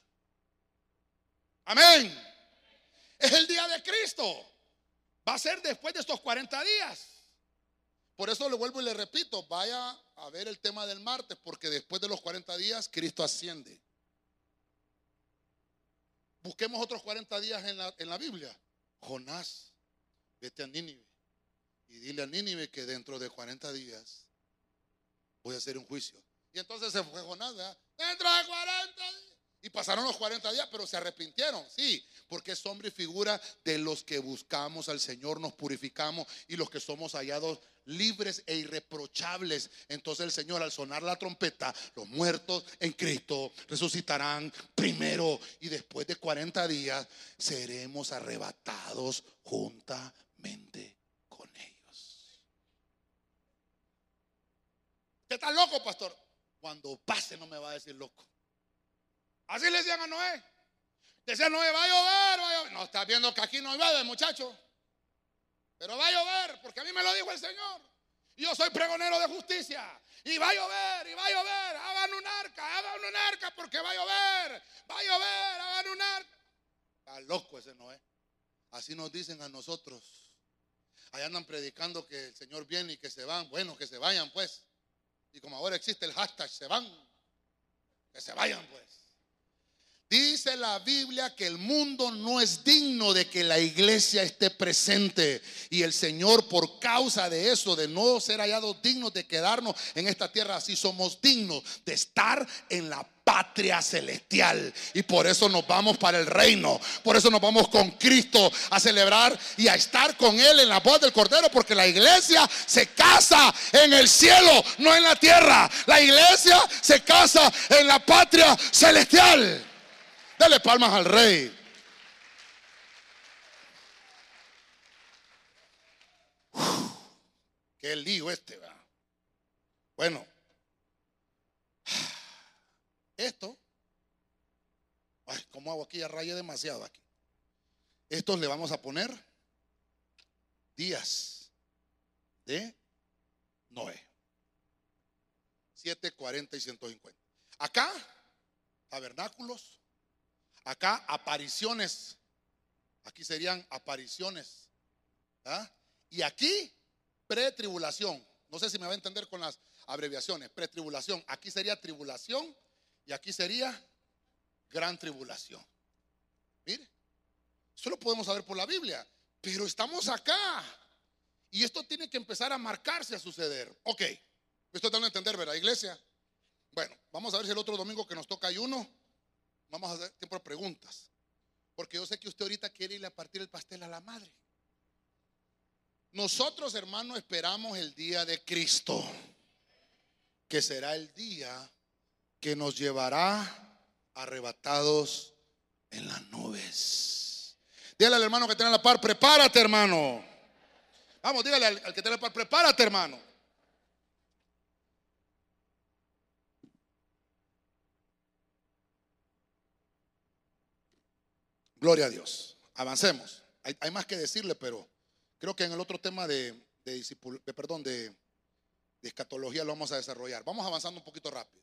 Amén. Es el día de Cristo. Va a ser después de estos 40 días. Por eso le vuelvo y le repito, vaya a ver el tema del martes, porque después de los 40 días Cristo asciende. Busquemos otros 40 días en la, en la Biblia. Jonás, vete a Nínive y dile a Nínive que dentro de 40 días voy a hacer un juicio. Y entonces se fue Jonás. Dentro de 40 días. Y pasaron los 40 días, pero se arrepintieron, sí, porque es hombre y figura de los que buscamos al Señor, nos purificamos y los que somos hallados libres e irreprochables. Entonces el Señor al sonar la trompeta, los muertos en Cristo resucitarán primero y después de 40 días seremos arrebatados juntamente con ellos. ¿Qué tal loco, pastor? Cuando pase no me va a decir loco. Así le decían a Noé. Decían Noé, va a llover, va a llover. No, está viendo que aquí no llueve, muchacho. Pero va a llover, porque a mí me lo dijo el Señor. Yo soy pregonero de justicia. Y va a llover, y va a llover. Hagan un arca, hagan un arca, porque va a llover. Va a llover, hagan un arca. Está loco ese Noé. Así nos dicen a nosotros. Allá andan predicando que el Señor viene y que se van. Bueno, que se vayan pues. Y como ahora existe el hashtag, se van. Que se vayan pues. Dice la Biblia que el mundo no es digno de que la iglesia esté presente. Y el Señor, por causa de eso, de no ser hallados dignos de quedarnos en esta tierra, así somos dignos de estar en la patria celestial. Y por eso nos vamos para el reino. Por eso nos vamos con Cristo a celebrar y a estar con Él en la voz del Cordero. Porque la iglesia se casa en el cielo, no en la tierra. La iglesia se casa en la patria celestial. Dale palmas al rey. qué lío este, ¿verdad? Bueno, esto, ay, como hago aquí? Ya rayé demasiado aquí. Estos le vamos a poner días de Noé. 7, 40 y 150. Acá, tabernáculos, Acá apariciones. Aquí serían apariciones. ¿ah? Y aquí pretribulación. No sé si me va a entender con las abreviaciones. Pretribulación. Aquí sería tribulación y aquí sería gran tribulación. Mire, eso lo podemos saber por la Biblia. Pero estamos acá. Y esto tiene que empezar a marcarse, a suceder. Ok, esto dando a entender, ¿verdad, iglesia? Bueno, vamos a ver si el otro domingo que nos toca hay uno Vamos a hacer tiempo de preguntas. Porque yo sé que usted ahorita quiere ir a partir el pastel a la madre. Nosotros, hermanos, esperamos el día de Cristo, que será el día que nos llevará arrebatados en las nubes. Dígale al hermano que tiene la par, prepárate, hermano. Vamos, dígale al, al que tiene la par, prepárate, hermano. Gloria a Dios. Avancemos. Hay, más que decirle, pero creo que en el otro tema de, de, perdón, de, escatología lo vamos a desarrollar. Vamos avanzando un poquito rápido.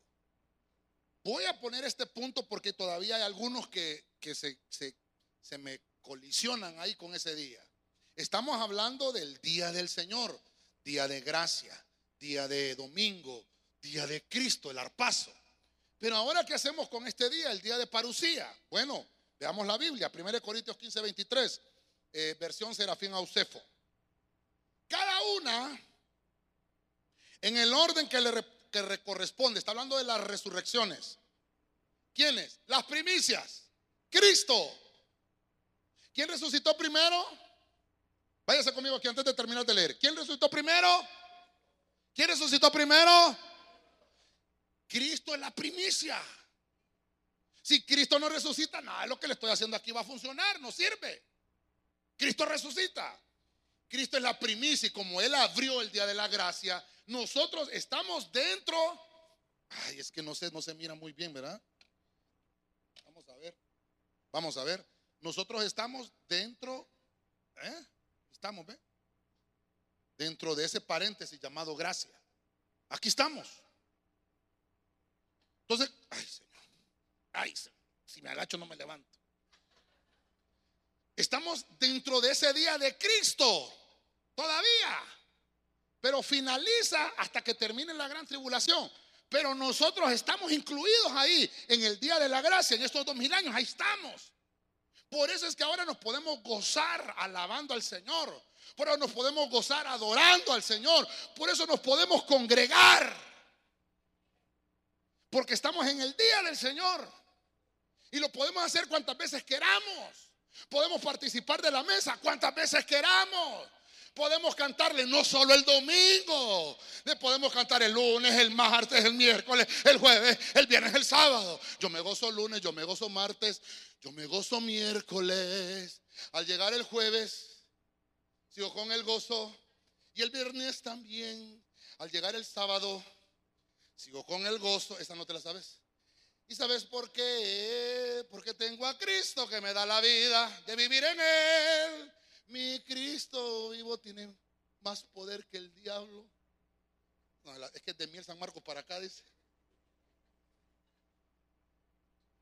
Voy a poner este punto porque todavía hay algunos que, se, se me colisionan ahí con ese día. Estamos hablando del día del Señor, día de gracia, día de domingo, día de Cristo, el arpazo. Pero ahora, ¿qué hacemos con este día, el día de parucía? Bueno, Veamos la Biblia, 1 Corintios 15, 23, eh, versión Serafín Ausefo. Cada una en el orden que le, corresponde. Está hablando de las resurrecciones. ¿Quiénes? Las primicias. Cristo. ¿Quién resucitó primero? Váyase conmigo aquí antes de terminar de leer. ¿Quién resucitó primero? ¿Quién resucitó primero? Cristo es la primicia. Si Cristo no resucita, nada de lo que le estoy haciendo aquí va a funcionar, no sirve. Cristo resucita. Cristo es la primicia y como Él abrió el día de la gracia, nosotros estamos dentro. Ay, es que no sé, no se mira muy bien, ¿verdad? Vamos a ver. Vamos a ver. Nosotros estamos dentro, ¿eh? Estamos, ¿ve? Dentro de ese paréntesis llamado gracia. Aquí estamos. Entonces, ay, Ay, si me agacho no me levanto. Estamos dentro de ese día de Cristo, todavía. Pero finaliza hasta que termine la gran tribulación. Pero nosotros estamos incluidos ahí en el día de la gracia, en estos dos mil años, ahí estamos. Por eso es que ahora nos podemos gozar alabando al Señor. Por eso nos podemos gozar adorando al Señor. Por eso nos podemos congregar. Porque estamos en el día del Señor. Y lo podemos hacer cuantas veces queramos. Podemos participar de la mesa cuantas veces queramos. Podemos cantarle no solo el domingo, le podemos cantar el lunes, el martes, el miércoles, el jueves, el viernes, el sábado. Yo me gozo lunes, yo me gozo martes, yo me gozo miércoles. Al llegar el jueves, sigo con el gozo. Y el viernes también. Al llegar el sábado, sigo con el gozo. Esa no te la sabes. ¿Y sabes por qué? Porque tengo a Cristo que me da la vida de vivir en Él. Mi Cristo vivo tiene más poder que el diablo. es que de miel San Marcos para acá dice.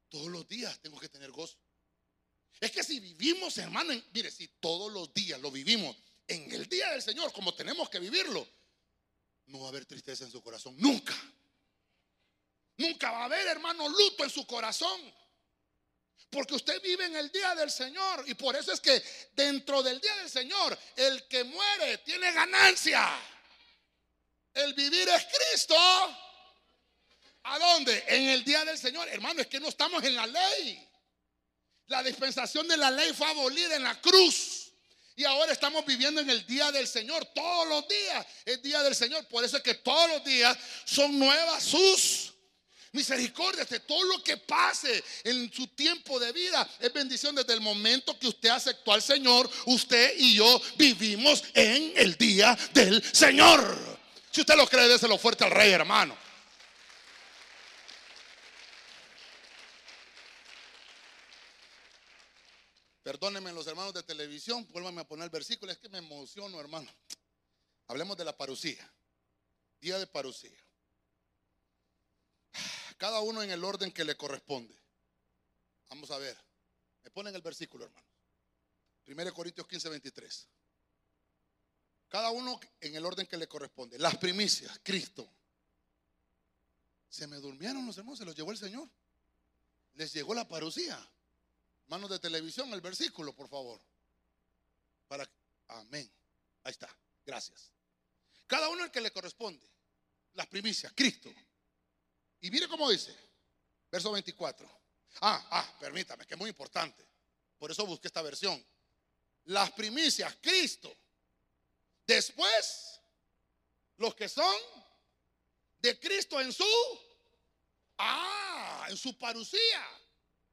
Todos los días tengo que tener gozo. Es que si vivimos, hermano, mire, si todos los días lo vivimos en el día del Señor, como tenemos que vivirlo, no va a haber tristeza en su corazón. Nunca. Nunca va a haber, hermano, luto en su corazón. Porque usted vive en el día del Señor. Y por eso es que dentro del día del Señor, el que muere tiene ganancia. El vivir es Cristo. ¿A dónde? En el día del Señor. Hermano, es que no estamos en la ley. La dispensación de la ley fue abolida en la cruz. Y ahora estamos viviendo en el día del Señor. Todos los días es día del Señor. Por eso es que todos los días son nuevas sus misericordia, todo lo que pase en su tiempo de vida es bendición desde el momento que usted aceptó al Señor. Usted y yo vivimos en el día del Señor. Si usted lo cree, déselo fuerte al rey, hermano. Perdónenme los hermanos de televisión, vuélvanme a poner el versículo, es que me emociono, hermano. Hablemos de la parucía. Día de parucía. Cada uno en el orden que le corresponde. Vamos a ver. Me ponen el versículo, hermano. 1 Corintios 15, 23. Cada uno en el orden que le corresponde. Las primicias, Cristo. Se me durmieron los hermanos, se los llevó el Señor. Les llegó la parucía. Manos de televisión, el versículo, por favor. Para Amén. Ahí está. Gracias. Cada uno el que le corresponde. Las primicias, Cristo. Y mire cómo dice, verso 24. Ah, ah, permítame, que es muy importante. Por eso busqué esta versión. Las primicias, Cristo. Después, los que son de Cristo en su, ah, en su parucía.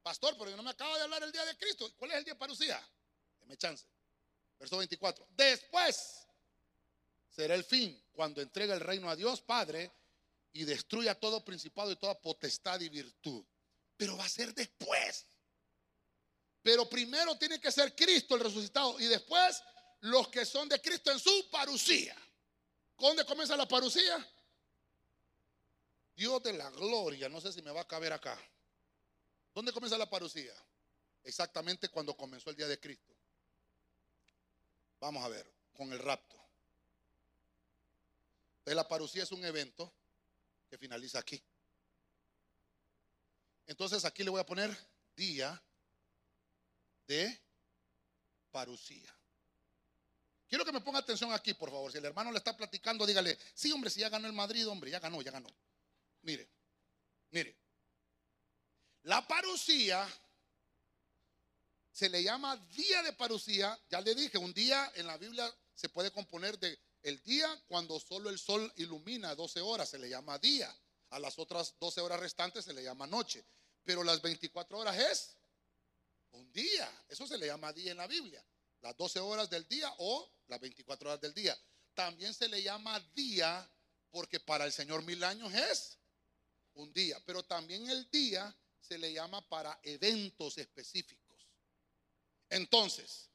Pastor, pero yo no me acabo de hablar el día de Cristo. ¿Cuál es el día de parucía? Deme chance. Verso 24. Después será el fin cuando entrega el reino a Dios Padre y destruya todo principado y toda potestad y virtud. Pero va a ser después. Pero primero tiene que ser Cristo el resucitado y después los que son de Cristo en su parucía. ¿Dónde comienza la parucía? Dios de la gloria, no sé si me va a caber acá. ¿Dónde comienza la parucía? Exactamente cuando comenzó el día de Cristo. Vamos a ver, con el rapto. La parucía es un evento que finaliza aquí. Entonces aquí le voy a poner día de parucía. Quiero que me ponga atención aquí, por favor. Si el hermano le está platicando, dígale, sí, hombre, si ya ganó el Madrid, hombre, ya ganó, ya ganó. Mire, mire. La parucía se le llama día de parucía. Ya le dije, un día en la Biblia se puede componer de el día, cuando solo el sol ilumina 12 horas, se le llama día. A las otras 12 horas restantes se le llama noche. Pero las 24 horas es un día. Eso se le llama día en la Biblia. Las 12 horas del día o las 24 horas del día. También se le llama día porque para el Señor mil años es un día. Pero también el día se le llama para eventos específicos. Entonces,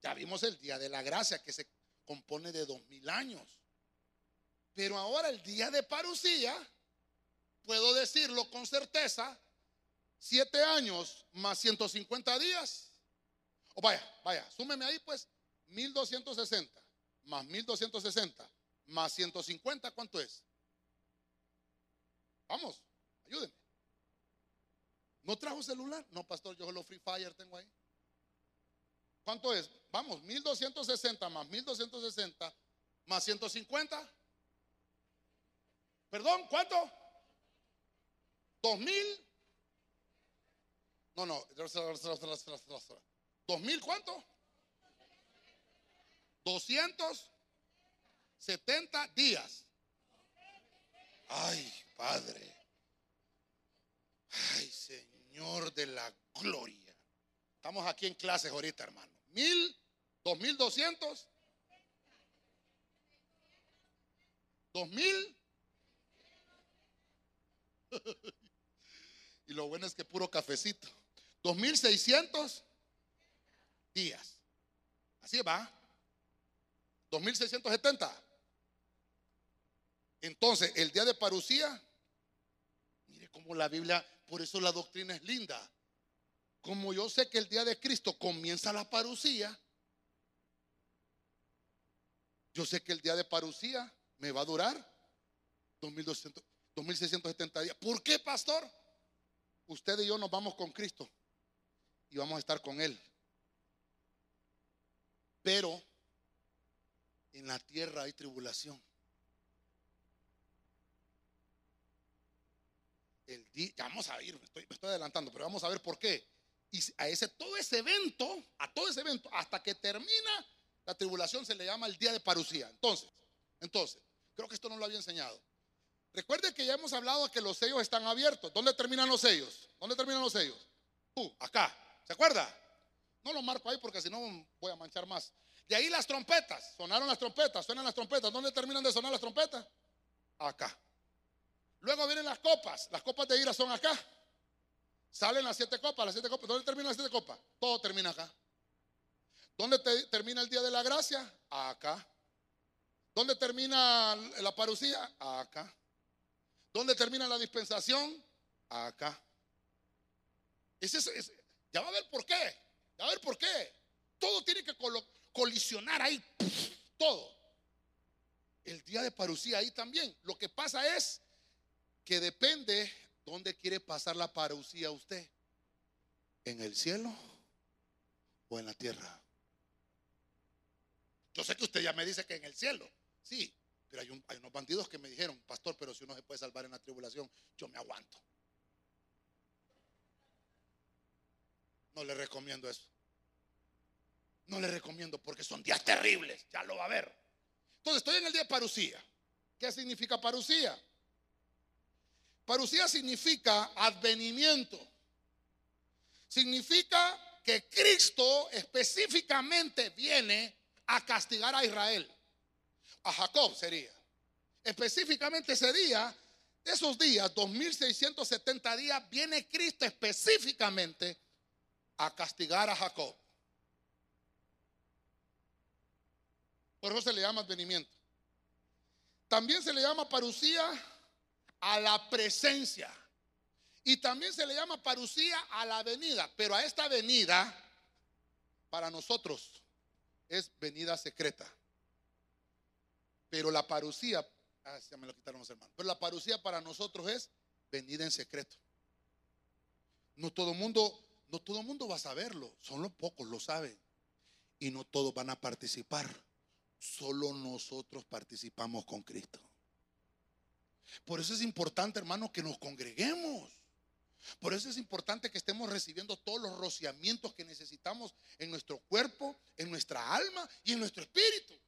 ya vimos el día de la gracia que se compone de dos mil años. Pero ahora el día de parucía, puedo decirlo con certeza, siete años más 150 días. O vaya, vaya, súmeme ahí pues 1260 más 1260 más 150, ¿cuánto es? Vamos, ayúdenme. ¿No trajo celular? No, pastor, yo lo Free Fire tengo ahí. ¿Cuánto es? Vamos, 1260 más 1260 más 150. Perdón, ¿cuánto? dos mil. No, no. ¿Dos mil cuánto? 270 días. Ay, Padre. Ay, Señor de la gloria. Estamos aquí en clases ahorita, hermano. Mil, dos mil doscientos. Dos mil. y lo bueno es que puro cafecito. Dos mil seiscientos días. Así va. 2670. Entonces, el día de parucía, mire cómo la Biblia, por eso la doctrina es linda. Como yo sé que el día de Cristo comienza la parucía, yo sé que el día de parucía me va a durar 2200, 2670 días. ¿Por qué, pastor? Usted y yo nos vamos con Cristo y vamos a estar con Él. Pero en la tierra hay tribulación. Día, vamos a ir, me estoy adelantando, pero vamos a ver por qué. Y a ese, todo ese evento, a todo ese evento, hasta que termina la tribulación, se le llama el día de parucía. Entonces, entonces, creo que esto no lo había enseñado. Recuerde que ya hemos hablado que los sellos están abiertos. ¿Dónde terminan los sellos? ¿Dónde terminan los sellos? Uh, acá. ¿Se acuerda? No lo marco ahí porque si no voy a manchar más. De ahí las trompetas. Sonaron las trompetas, suenan las trompetas. ¿Dónde terminan de sonar las trompetas? Acá. Luego vienen las copas. Las copas de ira son acá. Salen las siete copas, las siete copas. ¿Dónde terminan las siete copas? Todo termina acá. ¿Dónde termina el día de la gracia? Acá. ¿Dónde termina la parucía? Acá. ¿Dónde termina la dispensación? Acá. Ese, ya va a ver por qué. Ya va a ver por qué. Todo tiene que colisionar ahí. Todo. El día de parucía ahí también. Lo que pasa es que depende dónde quiere pasar la parucía usted. ¿En el cielo o en la tierra? Yo sé que usted ya me dice que en el cielo. Sí, pero hay, hay unos bandidos que me dijeron, pastor, pero si uno se puede salvar en la tribulación, yo me aguanto. No le recomiendo eso. No le recomiendo porque son días terribles. Ya lo va a ver. Entonces estoy en el día de parucía. ¿Qué significa parucía? Parucía significa advenimiento. Significa que Cristo específicamente viene a castigar a Israel. A Jacob sería. Específicamente ese día, esos días, 2670 días, viene Cristo específicamente a castigar a Jacob. Por eso se le llama advenimiento. También se le llama parucía a la presencia. Y también se le llama parucía a la venida. Pero a esta venida, para nosotros, es venida secreta. Pero la parucía, ah, me lo quitaron los hermanos. Pero la parucía para nosotros es venida en secreto. No todo mundo, no todo mundo va a saberlo, son los pocos lo saben. Y no todos van a participar. Solo nosotros participamos con Cristo. Por eso es importante, hermano, que nos congreguemos. Por eso es importante que estemos recibiendo todos los rociamientos que necesitamos en nuestro cuerpo, en nuestra alma y en nuestro espíritu.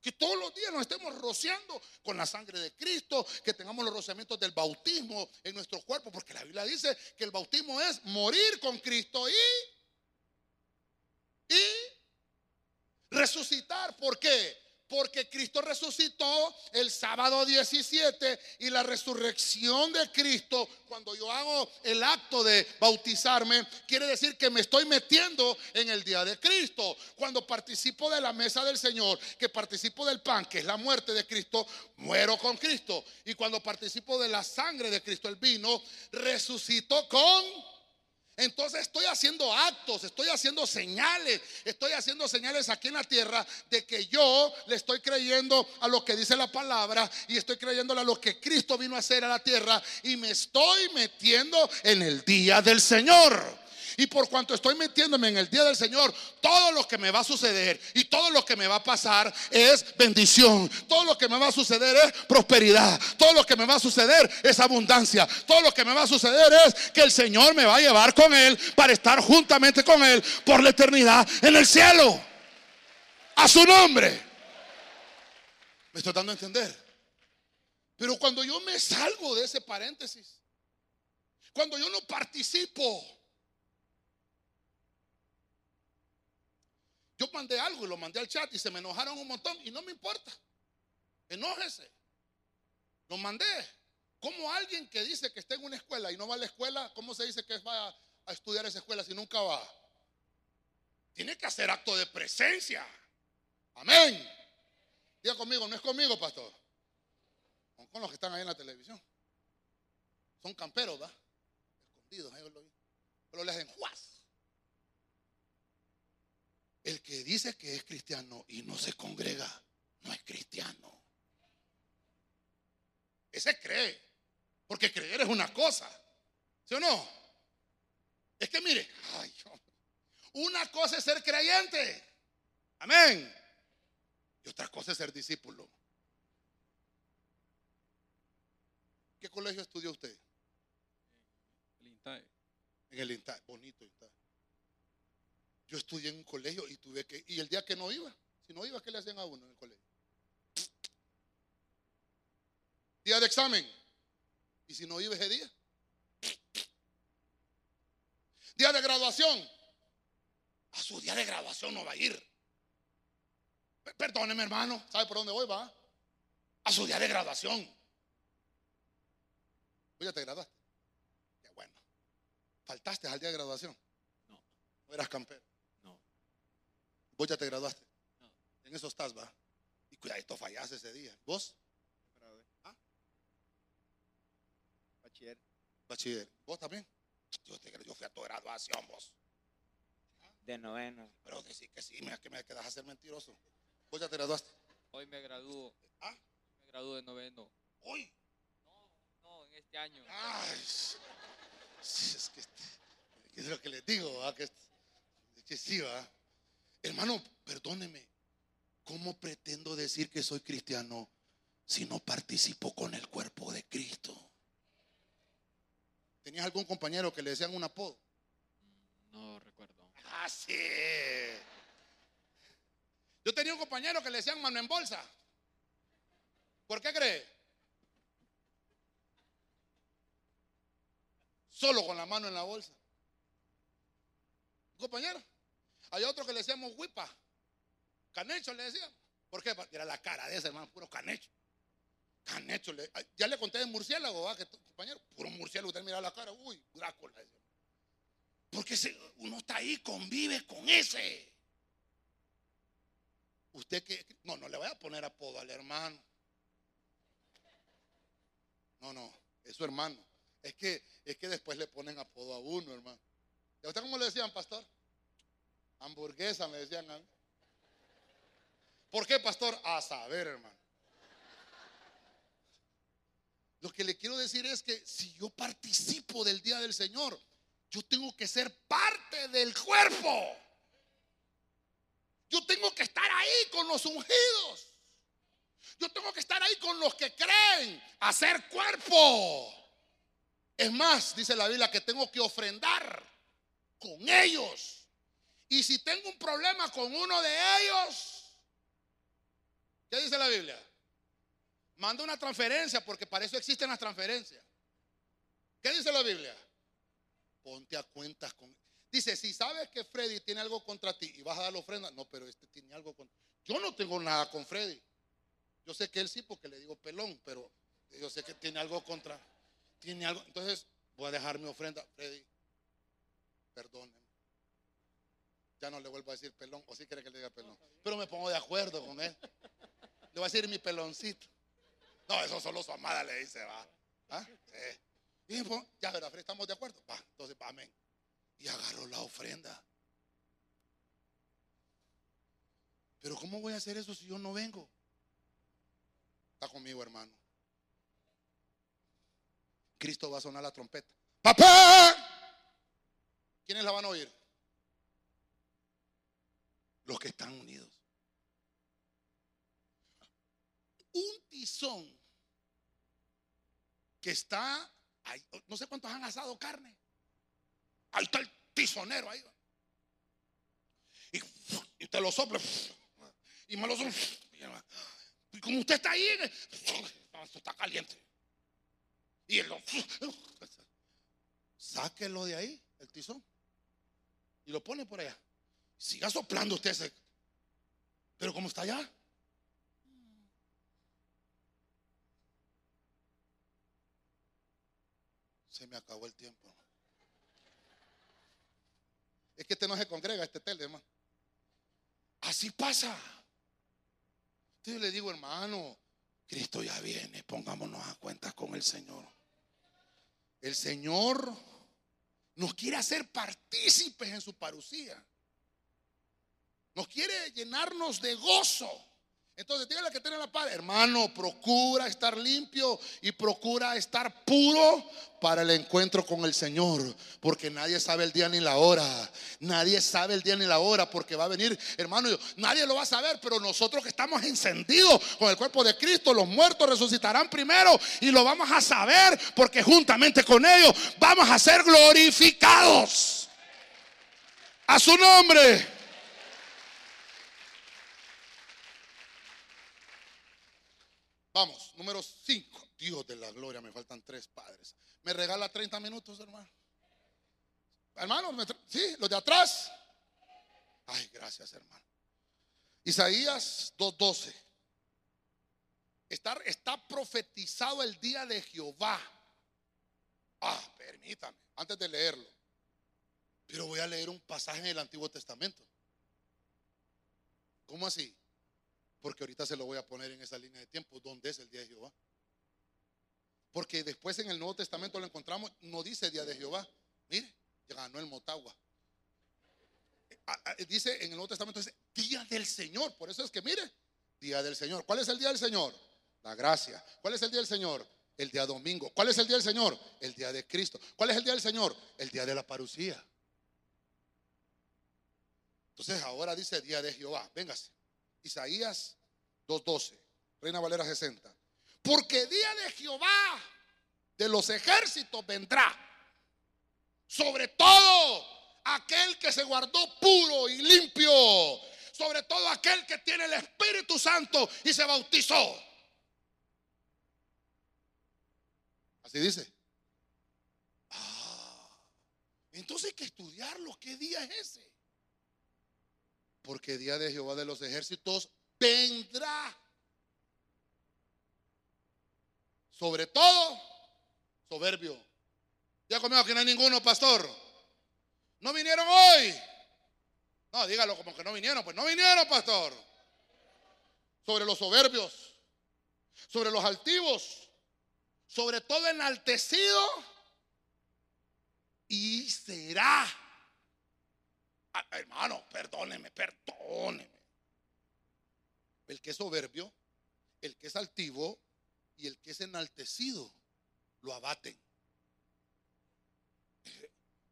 Que todos los días nos estemos rociando con la sangre de Cristo, que tengamos los rociamientos del bautismo en nuestro cuerpo, porque la Biblia dice que el bautismo es morir con Cristo y, y resucitar. ¿Por qué? Porque Cristo resucitó el sábado 17 y la resurrección de Cristo, cuando yo hago el acto de bautizarme, quiere decir que me estoy metiendo en el día de Cristo. Cuando participo de la mesa del Señor, que participo del pan, que es la muerte de Cristo, muero con Cristo. Y cuando participo de la sangre de Cristo, el vino, resucito con entonces estoy haciendo actos, estoy haciendo señales, estoy haciendo señales aquí en la tierra de que yo le estoy creyendo a lo que dice la palabra y estoy creyéndole a lo que Cristo vino a hacer a la tierra y me estoy metiendo en el día del Señor. Y por cuanto estoy metiéndome en el día del Señor, todo lo que me va a suceder y todo lo que me va a pasar es bendición. Todo lo que me va a suceder es prosperidad. Todo lo que me va a suceder es abundancia. Todo lo que me va a suceder es que el Señor me va a llevar con Él para estar juntamente con Él por la eternidad en el cielo. A su nombre. Me estoy dando a entender. Pero cuando yo me salgo de ese paréntesis, cuando yo no participo, yo mandé algo y lo mandé al chat y se me enojaron un montón y no me importa. Enójese. Lo mandé. Como alguien que dice que está en una escuela y no va a la escuela, ¿cómo se dice que va a, estudiar esa escuela si nunca va? Tiene que hacer acto de presencia. Amén. Diga conmigo, no es conmigo, pastor. Con los que están ahí en la televisión. Son camperos, ¿va? Escondidos, ellos lo Pero le hacen juaz. El que dice que es cristiano y no se congrega, no es cristiano. Ese cree. Porque creer es una cosa. ¿Sí o no? Es que mire, una cosa es ser creyente. Amén. Y otra cosa es ser discípulo. ¿Qué colegio estudió usted? El INTAE. En el INTAE, bonito INTAE. Yo estudié en un colegio y tuve que, y el día que no iba, si no iba, ¿qué le hacían a uno en el colegio? Día de examen. ¿Y si no iba ese día? Día de graduación. A su día de graduación no va a ir. Perdóneme, hermano. ¿Sabe por dónde voy? Va. A su día de graduación. ¿Vos ya te graduaste? Qué bueno. ¿Faltaste al día de graduación? No. ¿No eras campero? No. ¿Vos ya te graduaste? No. En eso estás, va. Y cuidadito, fallaste ese día. ¿Vos? ¿Ah? Bachiller. Bachiller. ¿Vos también? Yo, te, yo fui a tu graduación, vos. De noveno. Pero decir que sí, mira que me quedas a ser mentiroso. ¿Vos ya te graduaste? Hoy me gradúo. ¿Ah? Me gradúo de noveno. ¿Hoy? este año. Ay, es que, es lo que les digo, que, que sí, ¿va? Hermano, perdóneme. ¿Cómo pretendo decir que soy cristiano si no participo con el cuerpo de Cristo? ¿Tenías algún compañero que le decían un apodo? No recuerdo. Ah, sí. Yo tenía un compañero que le decían mano en bolsa. ¿Por qué cree? solo con la mano en la bolsa. Compañero, hay otro que le decíamos huipa, canecho le decíamos. ¿Por qué? Era la cara de ese hermano, puro canecho. Canecho, ya le conté de murciélago, ¿va? Compañero, puro murciélago, usted mira la cara, uy, Drácula. Porque uno está ahí, convive con ese. Usted que, no, no le voy a poner apodo al hermano. No, no, es su hermano. Es que, es que después le ponen apodo a uno, hermano. ¿Y a usted cómo le decían, pastor? Hamburguesa me decían. ¿Por qué, pastor? A saber, hermano. Lo que le quiero decir es que si yo participo del día del Señor, yo tengo que ser parte del cuerpo. Yo tengo que estar ahí con los ungidos. Yo tengo que estar ahí con los que creen hacer cuerpo. Es más, dice la Biblia que tengo que ofrendar con ellos. Y si tengo un problema con uno de ellos, ¿qué dice la Biblia? Manda una transferencia porque para eso existen las transferencias. ¿Qué dice la Biblia? Ponte a cuentas con... Dice, si sabes que Freddy tiene algo contra ti y vas a dar la ofrenda, no, pero este tiene algo contra... Yo no tengo nada con Freddy. Yo sé que él sí porque le digo pelón, pero yo sé que tiene algo contra tiene algo. Entonces voy a dejar mi ofrenda. Freddy, perdóneme. Ya no le vuelvo a decir pelón, o si quiere que le diga pelón. Pero me pongo de acuerdo con él. Le voy a decir mi peloncito. No, eso solo su amada le dice, va. ¿Ah? Pues, ya verá, estamos de acuerdo. Va, entonces, va, amén. Y agarró la ofrenda. Pero ¿cómo voy a hacer eso si yo no vengo? Está conmigo, hermano. Cristo va a sonar la trompeta. ¡Papá! ¿Quiénes la van a oír? Los que están unidos. Un tizón que está, no sé cuántos han asado carne. Ahí está el tizonero ahí. Y, y usted lo sopla. Y me. Y como usted está ahí, esto está caliente. Y él lo, sáquelo de ahí, el tizón. Y lo pone por allá. Siga soplando usted ese. Pero como está allá. Se me acabó el tiempo. Es que este no se congrega, este tele, hermano. Así pasa. Entonces yo le digo, hermano, Cristo ya viene, pongámonos a cuentas con el Señor. El Señor nos quiere hacer partícipes en su parucía. Nos quiere llenarnos de gozo. Entonces, dígale que tiene la paz, hermano, procura estar limpio y procura estar puro para el encuentro con el Señor, porque nadie sabe el día ni la hora. Nadie sabe el día ni la hora, porque va a venir, hermano, nadie lo va a saber, pero nosotros que estamos encendidos con el cuerpo de Cristo, los muertos resucitarán primero y lo vamos a saber, porque juntamente con ellos vamos a ser glorificados. A su nombre. Vamos, número 5. Dios de la gloria, me faltan tres padres. ¿Me regala 30 minutos, hermano? Hermano, ¿me tra- ¿sí? ¿Los de atrás? Ay, gracias, hermano. Isaías 2.12. Está, está profetizado el día de Jehová. Ah, permítame, antes de leerlo. Pero voy a leer un pasaje en el Antiguo Testamento. ¿Cómo así? Porque ahorita se lo voy a poner en esa línea de tiempo. ¿Dónde es el día de Jehová? Porque después en el Nuevo Testamento lo encontramos, no dice día de Jehová. Mire, ganó el Motagua. Ah, ah, Dice en el Nuevo Testamento, día del Señor. Por eso es que mire, día del Señor. ¿Cuál es el día del Señor? La gracia. ¿Cuál es el día del Señor? El día domingo. ¿Cuál es el día del Señor? El día de Cristo. ¿Cuál es el día del Señor? El día de la parucía. Entonces ahora dice día de Jehová. Véngase. Isaías 2.12, Reina Valera 60. Porque día de Jehová de los ejércitos vendrá sobre todo aquel que se guardó puro y limpio, sobre todo aquel que tiene el Espíritu Santo y se bautizó. Así dice. Ah, entonces hay que estudiarlo. ¿Qué día es ese? Porque día de Jehová de los ejércitos vendrá. Sobre todo, soberbio. Ya conmigo que no hay ninguno, pastor. No vinieron hoy. No, dígalo como que no vinieron. Pues no vinieron, pastor. Sobre los soberbios. Sobre los altivos. Sobre todo enaltecido. Y será Ah, hermano, perdóneme, perdóneme. El que es soberbio, el que es altivo y el que es enaltecido, lo abaten.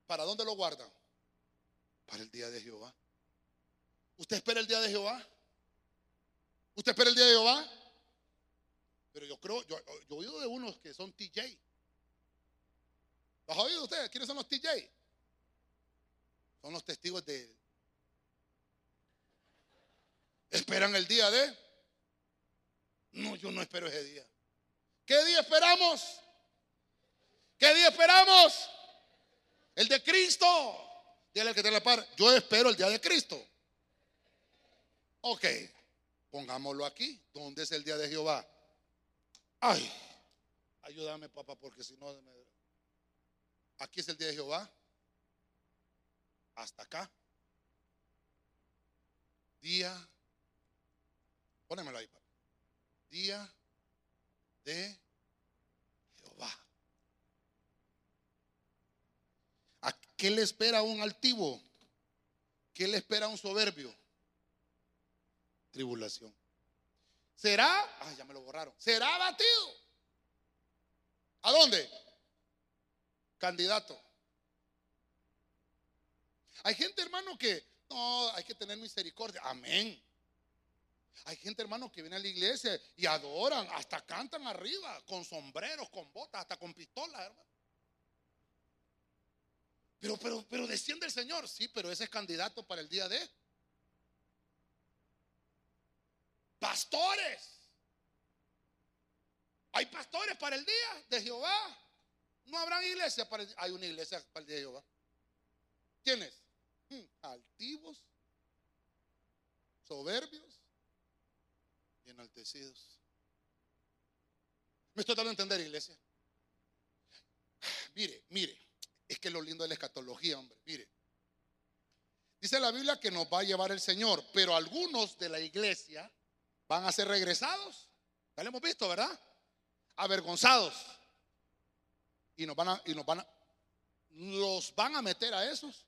¿Para dónde lo guardan? Para el día de Jehová. ¿Usted espera el día de Jehová? ¿Usted espera el día de Jehová? Pero yo creo, yo, he oído de unos que son TJ. ¿Los ha oído usted? ¿Quiénes son los TJ? Son los testigos de... ¿Esperan el día de? No, yo no espero ese día. ¿Qué día esperamos? ¿Qué día esperamos? El de Cristo. Al que te la par. Yo espero el día de Cristo. Ok, pongámoslo aquí. ¿Dónde es el día de Jehová? Ay, ayúdame papá porque si no... me- Aquí es el día de Jehová hasta acá. Día, pónemelo ahí, papi. Día de Jehová. ¿A qué le espera un altivo? ¿Qué le espera un soberbio? Tribulación. ¿Será? Ay, ya me lo borraron. ¿Será abatido? ¿A dónde? Candidato. Hay gente, hermano, que no, hay que tener misericordia. Amén. Hay gente, hermano, que viene a la iglesia y adoran, hasta cantan arriba, con sombreros, con botas, hasta con pistolas, hermano. Pero, pero, pero desciende el Señor, sí, pero ese es candidato para el día de pastores. Hay pastores para el día de Jehová. No habrá iglesia para el, hay una iglesia para el día de Jehová. ¿Quiénes? Hmm, altivos, soberbios y enaltecidos. Me estoy dando a entender, iglesia. Mire, mire, es que lo lindo de la escatología, hombre, mire. Dice la Biblia que nos va a llevar el Señor, pero algunos de la iglesia van a ser regresados. Ya lo hemos visto, ¿verdad? Avergonzados. Y nos van a, y nos van a, los van a meter a esos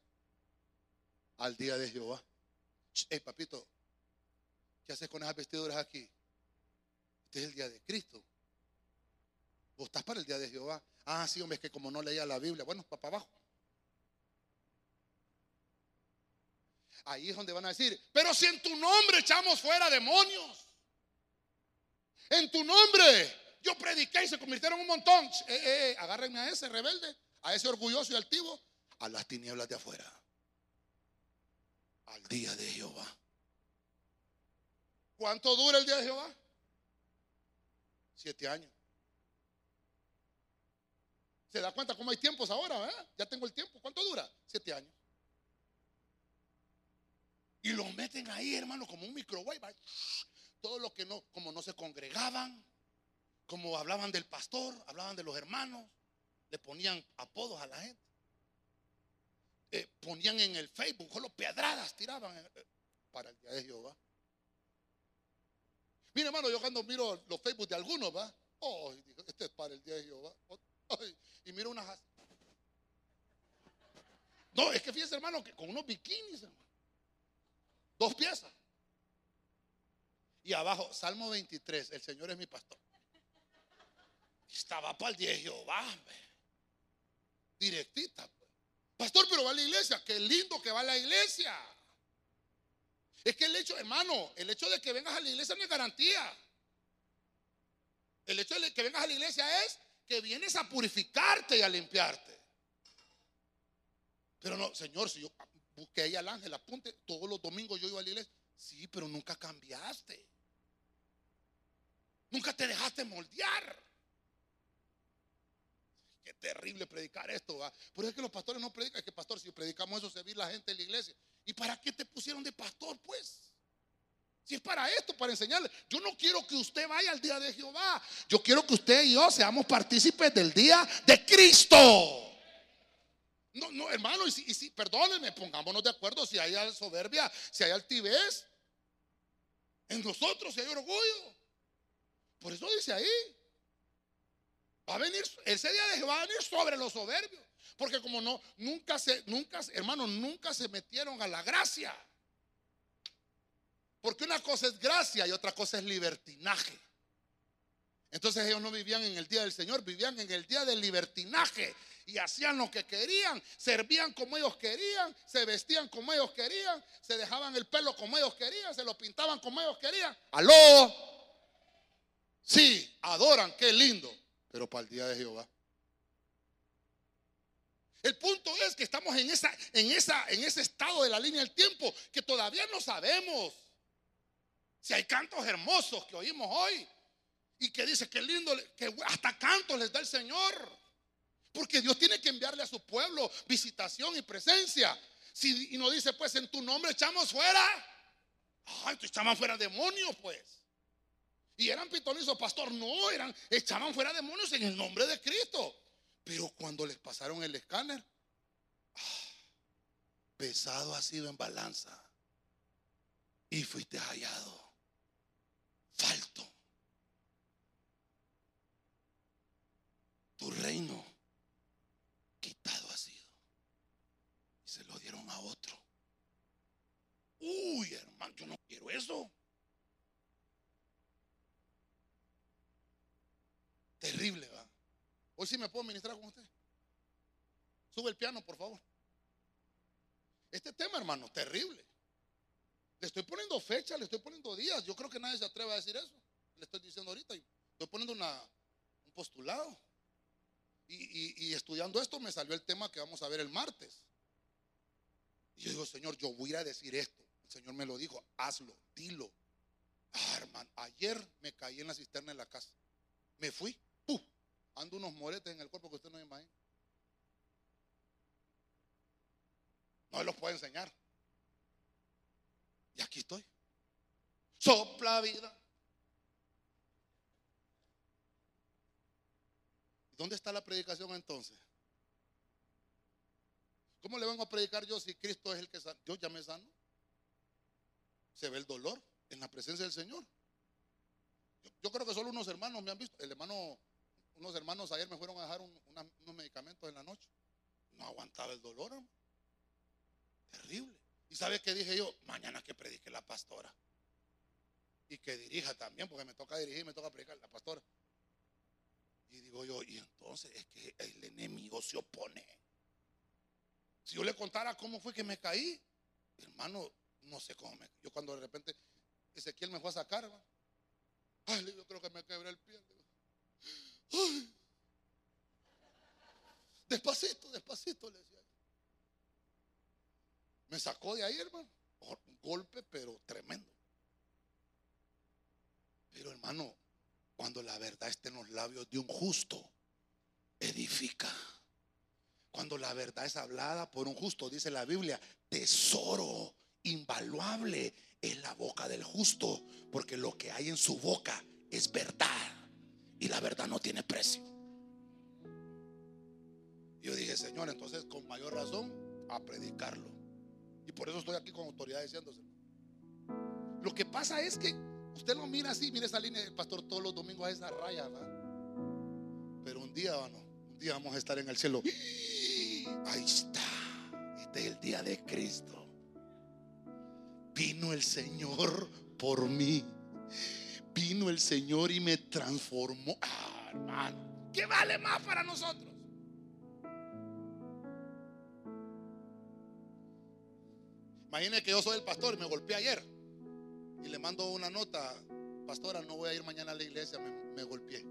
al día de Jehová. Hey, papito, ¿qué haces con esas vestiduras aquí? Este es el día de Cristo. Vos estás para el día de Jehová. Ah, sí, hombre, es que como no leía la Biblia, bueno, para abajo. Ahí es donde van a decir, pero si en tu nombre echamos fuera demonios, en tu nombre yo prediqué y se convirtieron un montón. Eh, eh, agárrenme a ese rebelde, a ese orgulloso y altivo, a las tinieblas de afuera, al día de Jehová. ¿Cuánto dura el día de Jehová? Siete años. ¿Se da cuenta cómo hay tiempos ahora? Eh? Ya tengo el tiempo. ¿Cuánto dura? Siete años. Y lo meten ahí, hermano, como un microwave. Todo lo que no, como no se congregaban, como hablaban del pastor, hablaban de los hermanos, le ponían apodos a la gente. Eh, ponían en el Facebook, solo pedradas tiraban eh, para el día de Jehová. Mira, hermano, yo cuando miro los Facebook de algunos, va, oh, este es para el día de Jehová. y miro unas. No, es que fíjese, hermano, que con unos bikinis, hermano. Dos piezas. Y abajo, Salmo 23, el Señor es mi pastor. Estaba para el día de Jehová, directita. Pastor, pero va a la iglesia. Qué lindo que va a la iglesia. Es que el hecho, hermano, el hecho de que vengas a la iglesia no es garantía. El hecho de que vengas a la iglesia es que vienes a purificarte y a limpiarte. Pero no, Señor, si yo busqué ahí al ángel, apunte, todos los domingos yo iba a la iglesia. Sí, pero nunca cambiaste. Nunca te dejaste moldear. Qué terrible predicar esto. ¿va? Por eso es que los pastores no predican. Es que, pastor, si predicamos eso, se la gente en la iglesia. ¿Y para qué te pusieron de pastor, pues? Si es para esto, para enseñarle. Yo no quiero que usted vaya al día de Jehová. Yo quiero que usted y yo seamos partícipes del día de Cristo. No, no, hermano, y si, y si perdónenme, pongámonos de acuerdo si hay soberbia, si hay altivez. En nosotros si hay orgullo. Por eso dice ahí. Va a venir, ese día de Jehová va a venir sobre los soberbios. Porque como no, nunca se, nunca, hermano, nunca se metieron a la gracia. Porque una cosa es gracia y otra cosa es libertinaje. Entonces ellos no vivían en el día del Señor, vivían en el día del libertinaje. Y hacían lo que querían, servían como ellos querían, se vestían como ellos querían, se dejaban el pelo como ellos querían, se lo pintaban como ellos querían. Aló. Sí, adoran, qué lindo. Pero para el día de Jehová. El punto es que estamos en, esa, en, esa, en ese estado de la línea del tiempo que todavía no sabemos si hay cantos hermosos que oímos hoy y que dice que lindo, que hasta cantos les da el Señor. Porque Dios tiene que enviarle a su pueblo visitación y presencia. Si, y no dice, pues en tu nombre echamos fuera. Ay, tú echaban fuera demonios, pues. Y eran pitonizos, pastor. No, eran, echaban fuera demonios en el nombre de Cristo. Pero cuando les pasaron el escáner, ah, pesado ha sido en balanza. Y fuiste hallado. Falto. Tu reino quitado ha sido. Y se lo dieron a otro. Uy, hermano, yo no quiero eso. Terrible, va. Hoy sí me puedo ministrar con usted. Sube el piano, por favor. Este tema, hermano, terrible. Le estoy poniendo fecha, le estoy poniendo días. Yo creo que nadie se atreve a decir eso. Le estoy diciendo ahorita. Estoy poniendo un postulado. Y, y- estudiando esto me salió el tema que vamos a ver el martes. Y yo digo, Señor, yo voy a a decir esto. El Señor me lo dijo, hazlo, dilo. Ah, hermano, ayer me caí en la cisterna en la casa. Me fui. Ando unos moretes en el cuerpo que usted no imagina. No los puedo enseñar. Y aquí estoy. Sopla vida. ¿Y ¿Dónde está la predicación entonces? ¿Cómo le vengo a predicar yo si Cristo es el que sana? Yo ya me sano. Se ve el dolor en la presencia del Señor. Yo creo que solo unos hermanos me han visto. El hermano, unos hermanos ayer me fueron a dejar unos medicamentos en la noche. No aguantaba el dolor, hermano. Terrible. ¿Y sabe qué dije yo? Mañana que predique la pastora. Y que dirija también, porque me toca dirigir, me toca predicar la pastora. Y digo yo, y entonces es que el enemigo se opone. Si yo le contara cómo fue que me caí, hermano, no sé cómo me. Yo cuando de repente Ezequiel me fue a sacar. Ay, yo creo que me quebré el pie. Despacito, despacito, le decía. Me sacó de ahí, hermano. Un golpe, pero tremendo. Pero hermano, cuando la verdad está en los labios de un justo, edifica. Cuando la verdad es hablada por un justo, dice la Biblia, tesoro invaluable es la boca del justo, porque lo que hay en su boca es verdad y la verdad no tiene precio. Yo dije, Señor, entonces con mayor razón a predicarlo. Y por eso estoy aquí con autoridad diciéndose. Lo que pasa es que usted lo mira así, mire esa línea del pastor todos los domingos a esa raya, ¿va? Pero un día, no, un día vamos a estar en el cielo. Ahí está. Este es el día de Cristo. Vino el Señor por mí. Vino el Señor y me transformó. Ah, hermano, ¿qué vale más para nosotros? Imagine que yo soy el pastor y me golpeé ayer. Y le mando una nota, pastora, no voy a ir mañana a la iglesia, me, me golpeé.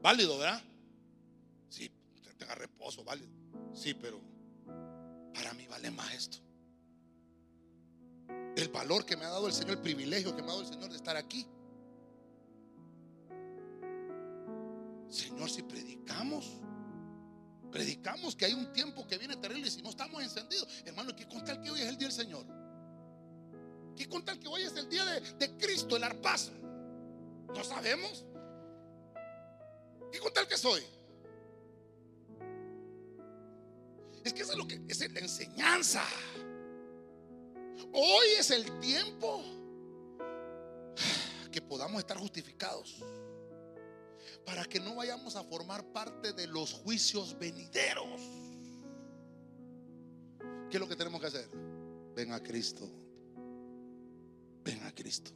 Válido, ¿verdad? Sí, tenga reposo, válido. Sí, pero para mí vale más esto. El valor que me ha dado el Señor, el privilegio que me ha dado el Señor de estar aquí. Señor, si predicamos, predicamos que hay un tiempo que viene terrible y si no estamos encendidos, hermano, ¿qué contar que hoy es el día del Señor? ¿Qué contar que hoy es el día de, de Cristo, el arpazo? ¿No sabemos? ¿Qué contar que soy? Es que eso es lo que es la enseñanza. Hoy es el tiempo que podamos estar justificados para que no vayamos a formar parte de los juicios venideros. ¿Qué es lo que tenemos que hacer? Ven a Cristo. Ven a Cristo.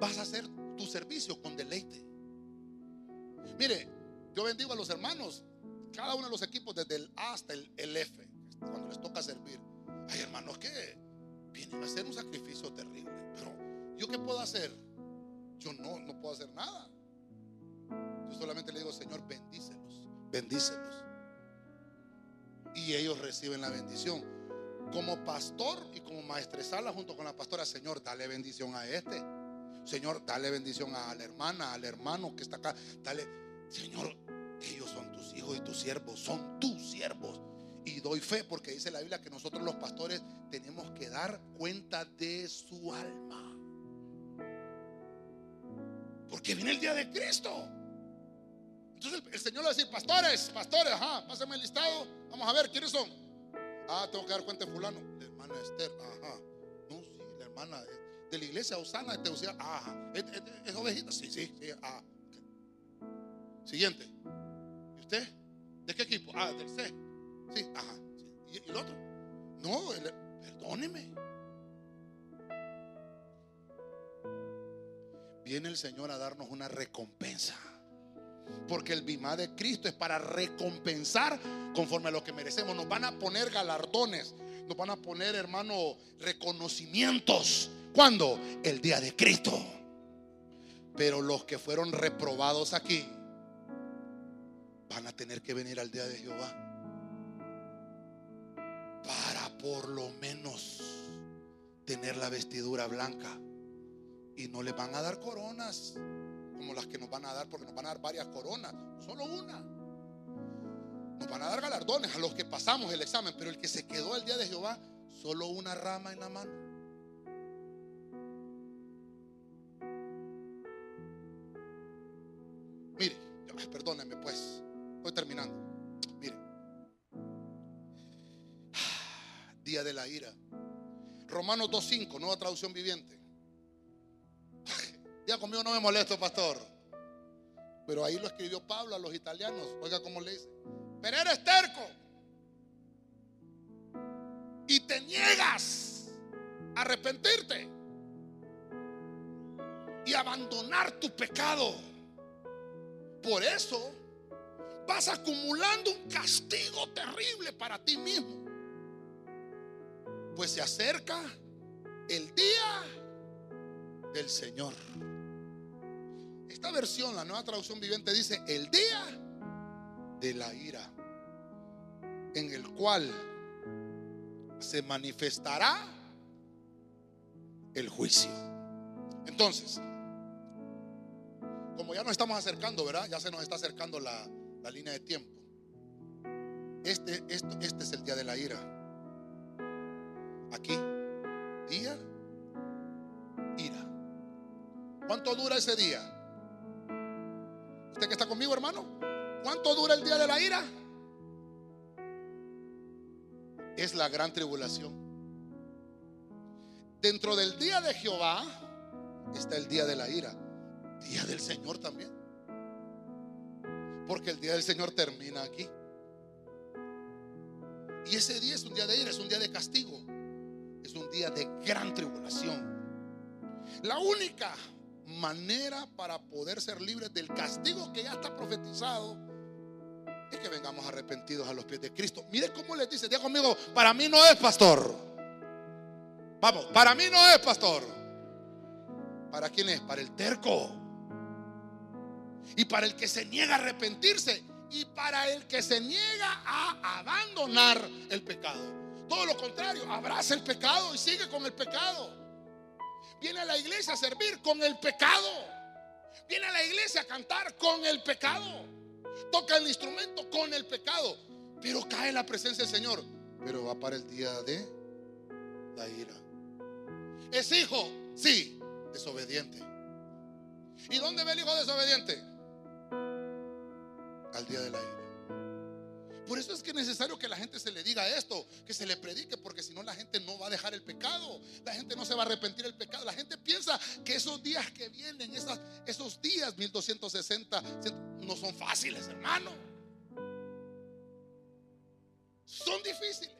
Vas a hacer tu servicio con deleite. Mire, yo bendigo a los hermanos, cada uno de los equipos, desde el A hasta el, F, cuando les toca servir. Hay hermanos que vienen a hacer un sacrificio terrible. Pero, ¿yo qué puedo hacer? Yo no, no puedo hacer nada. Yo solamente le digo, Señor, bendícelos, bendícelos. Y ellos reciben la bendición. Como pastor y como maestresala junto con la pastora, Señor, dale bendición a este. Señor, dale bendición a la hermana, al hermano que está acá. Dale, Señor, ellos son tus hijos y tus siervos, son tus siervos. Y doy fe porque dice la Biblia que nosotros los pastores tenemos que dar cuenta de su alma. Porque viene el día de Cristo. Entonces el, Señor le va a decir, pastores, pastores, ajá, pásenme el listado. Vamos a ver, ¿quiénes son? Ah, tengo que dar cuenta de fulano. La hermana Esther, ajá. No, sí, la hermana de, la iglesia Osana de Teucía, ajá. ¿Es, es, ovejita? Sí, sí, sí, ajá. Siguiente. ¿Y usted? ¿De qué equipo? Ah, del C. Sí, ajá. ¿Y, el otro? No, perdóneme. Viene el Señor a darnos una recompensa. Porque el bimá de Cristo es para recompensar conforme a lo que merecemos. Nos van a poner galardones. Nos van a poner, hermano, reconocimientos. ¿Cuándo? El día de Cristo. Pero los que fueron reprobados aquí van a tener que venir al día de Jehová para por lo menos tener la vestidura blanca. Y no les van a dar coronas como las que nos van a dar, porque nos van a dar varias coronas, solo una. Nos van a dar galardones a los que pasamos el examen, pero el que se quedó el día de Jehová, solo una rama en la mano. Mire, perdónenme pues, estoy terminando. Mire, día de la ira. Romanos 2.5, nueva traducción viviente. Ya conmigo no me molesto, pastor. Pero ahí lo escribió Pablo a los italianos. Oiga cómo le dice. Pero eres terco. Y te niegas a arrepentirte. Y abandonar tu pecado. Por eso vas acumulando un castigo terrible para ti mismo. Pues se acerca el día del Señor. Esta versión, la nueva traducción viviente, dice el día de la ira, en el cual se manifestará el juicio. Entonces, como ya nos estamos acercando, ¿verdad? Ya se nos está acercando la, la línea de tiempo. Este, este es el día de la ira. Aquí, día, ira. ¿Cuánto dura ese día? ¿Usted que está conmigo, hermano? ¿Cuánto dura el día de la ira? Es la gran tribulación. Dentro del día de Jehová está el día de la ira. Día del Señor también. Porque el día del Señor termina aquí. Y ese día es un día de ira, es un día de castigo. Es un día de gran tribulación. La única manera para poder ser libres del castigo que ya está profetizado es que vengamos arrepentidos a los pies de Cristo. Mire cómo les dice, diga conmigo, para mí no es pastor. Vamos, para mí no es pastor. ¿Para quién es? Para el terco. Y para el que se niega a arrepentirse. Y para el que se niega a abandonar el pecado. Todo lo contrario, abraza el pecado y sigue con el pecado. Viene a la iglesia a servir con el pecado. Viene a la iglesia a cantar con el pecado. Toca el instrumento con el pecado. Pero cae en la presencia del Señor. Pero va para el día de la ira. ¿Es hijo? Sí, desobediente. ¿Y dónde ve el hijo desobediente? Al día de la ira. Por eso es que es necesario que la gente se le diga esto, que se le predique, porque si no la gente no va a dejar el pecado, la gente no se va a arrepentir del pecado. La gente piensa que esos días que vienen, esos días 1260, no son fáciles, hermano. Son difíciles.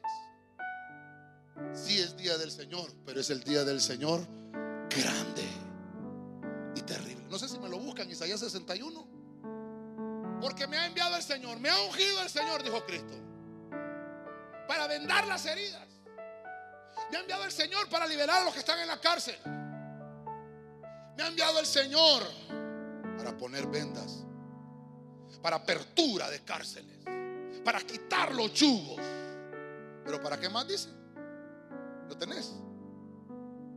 Sí es día del Señor, pero es el día del Señor grande y terrible. No sé si me lo buscan, Isaías 61. Porque me ha enviado el Señor, me ha ungido el Señor, dijo Cristo, para vendar las heridas. Me ha enviado el Señor para liberar a los que están en la cárcel. Me ha enviado el Señor para poner vendas, para apertura de cárceles, para quitar los yugos. Pero ¿para qué más dice? ¿Lo tenés?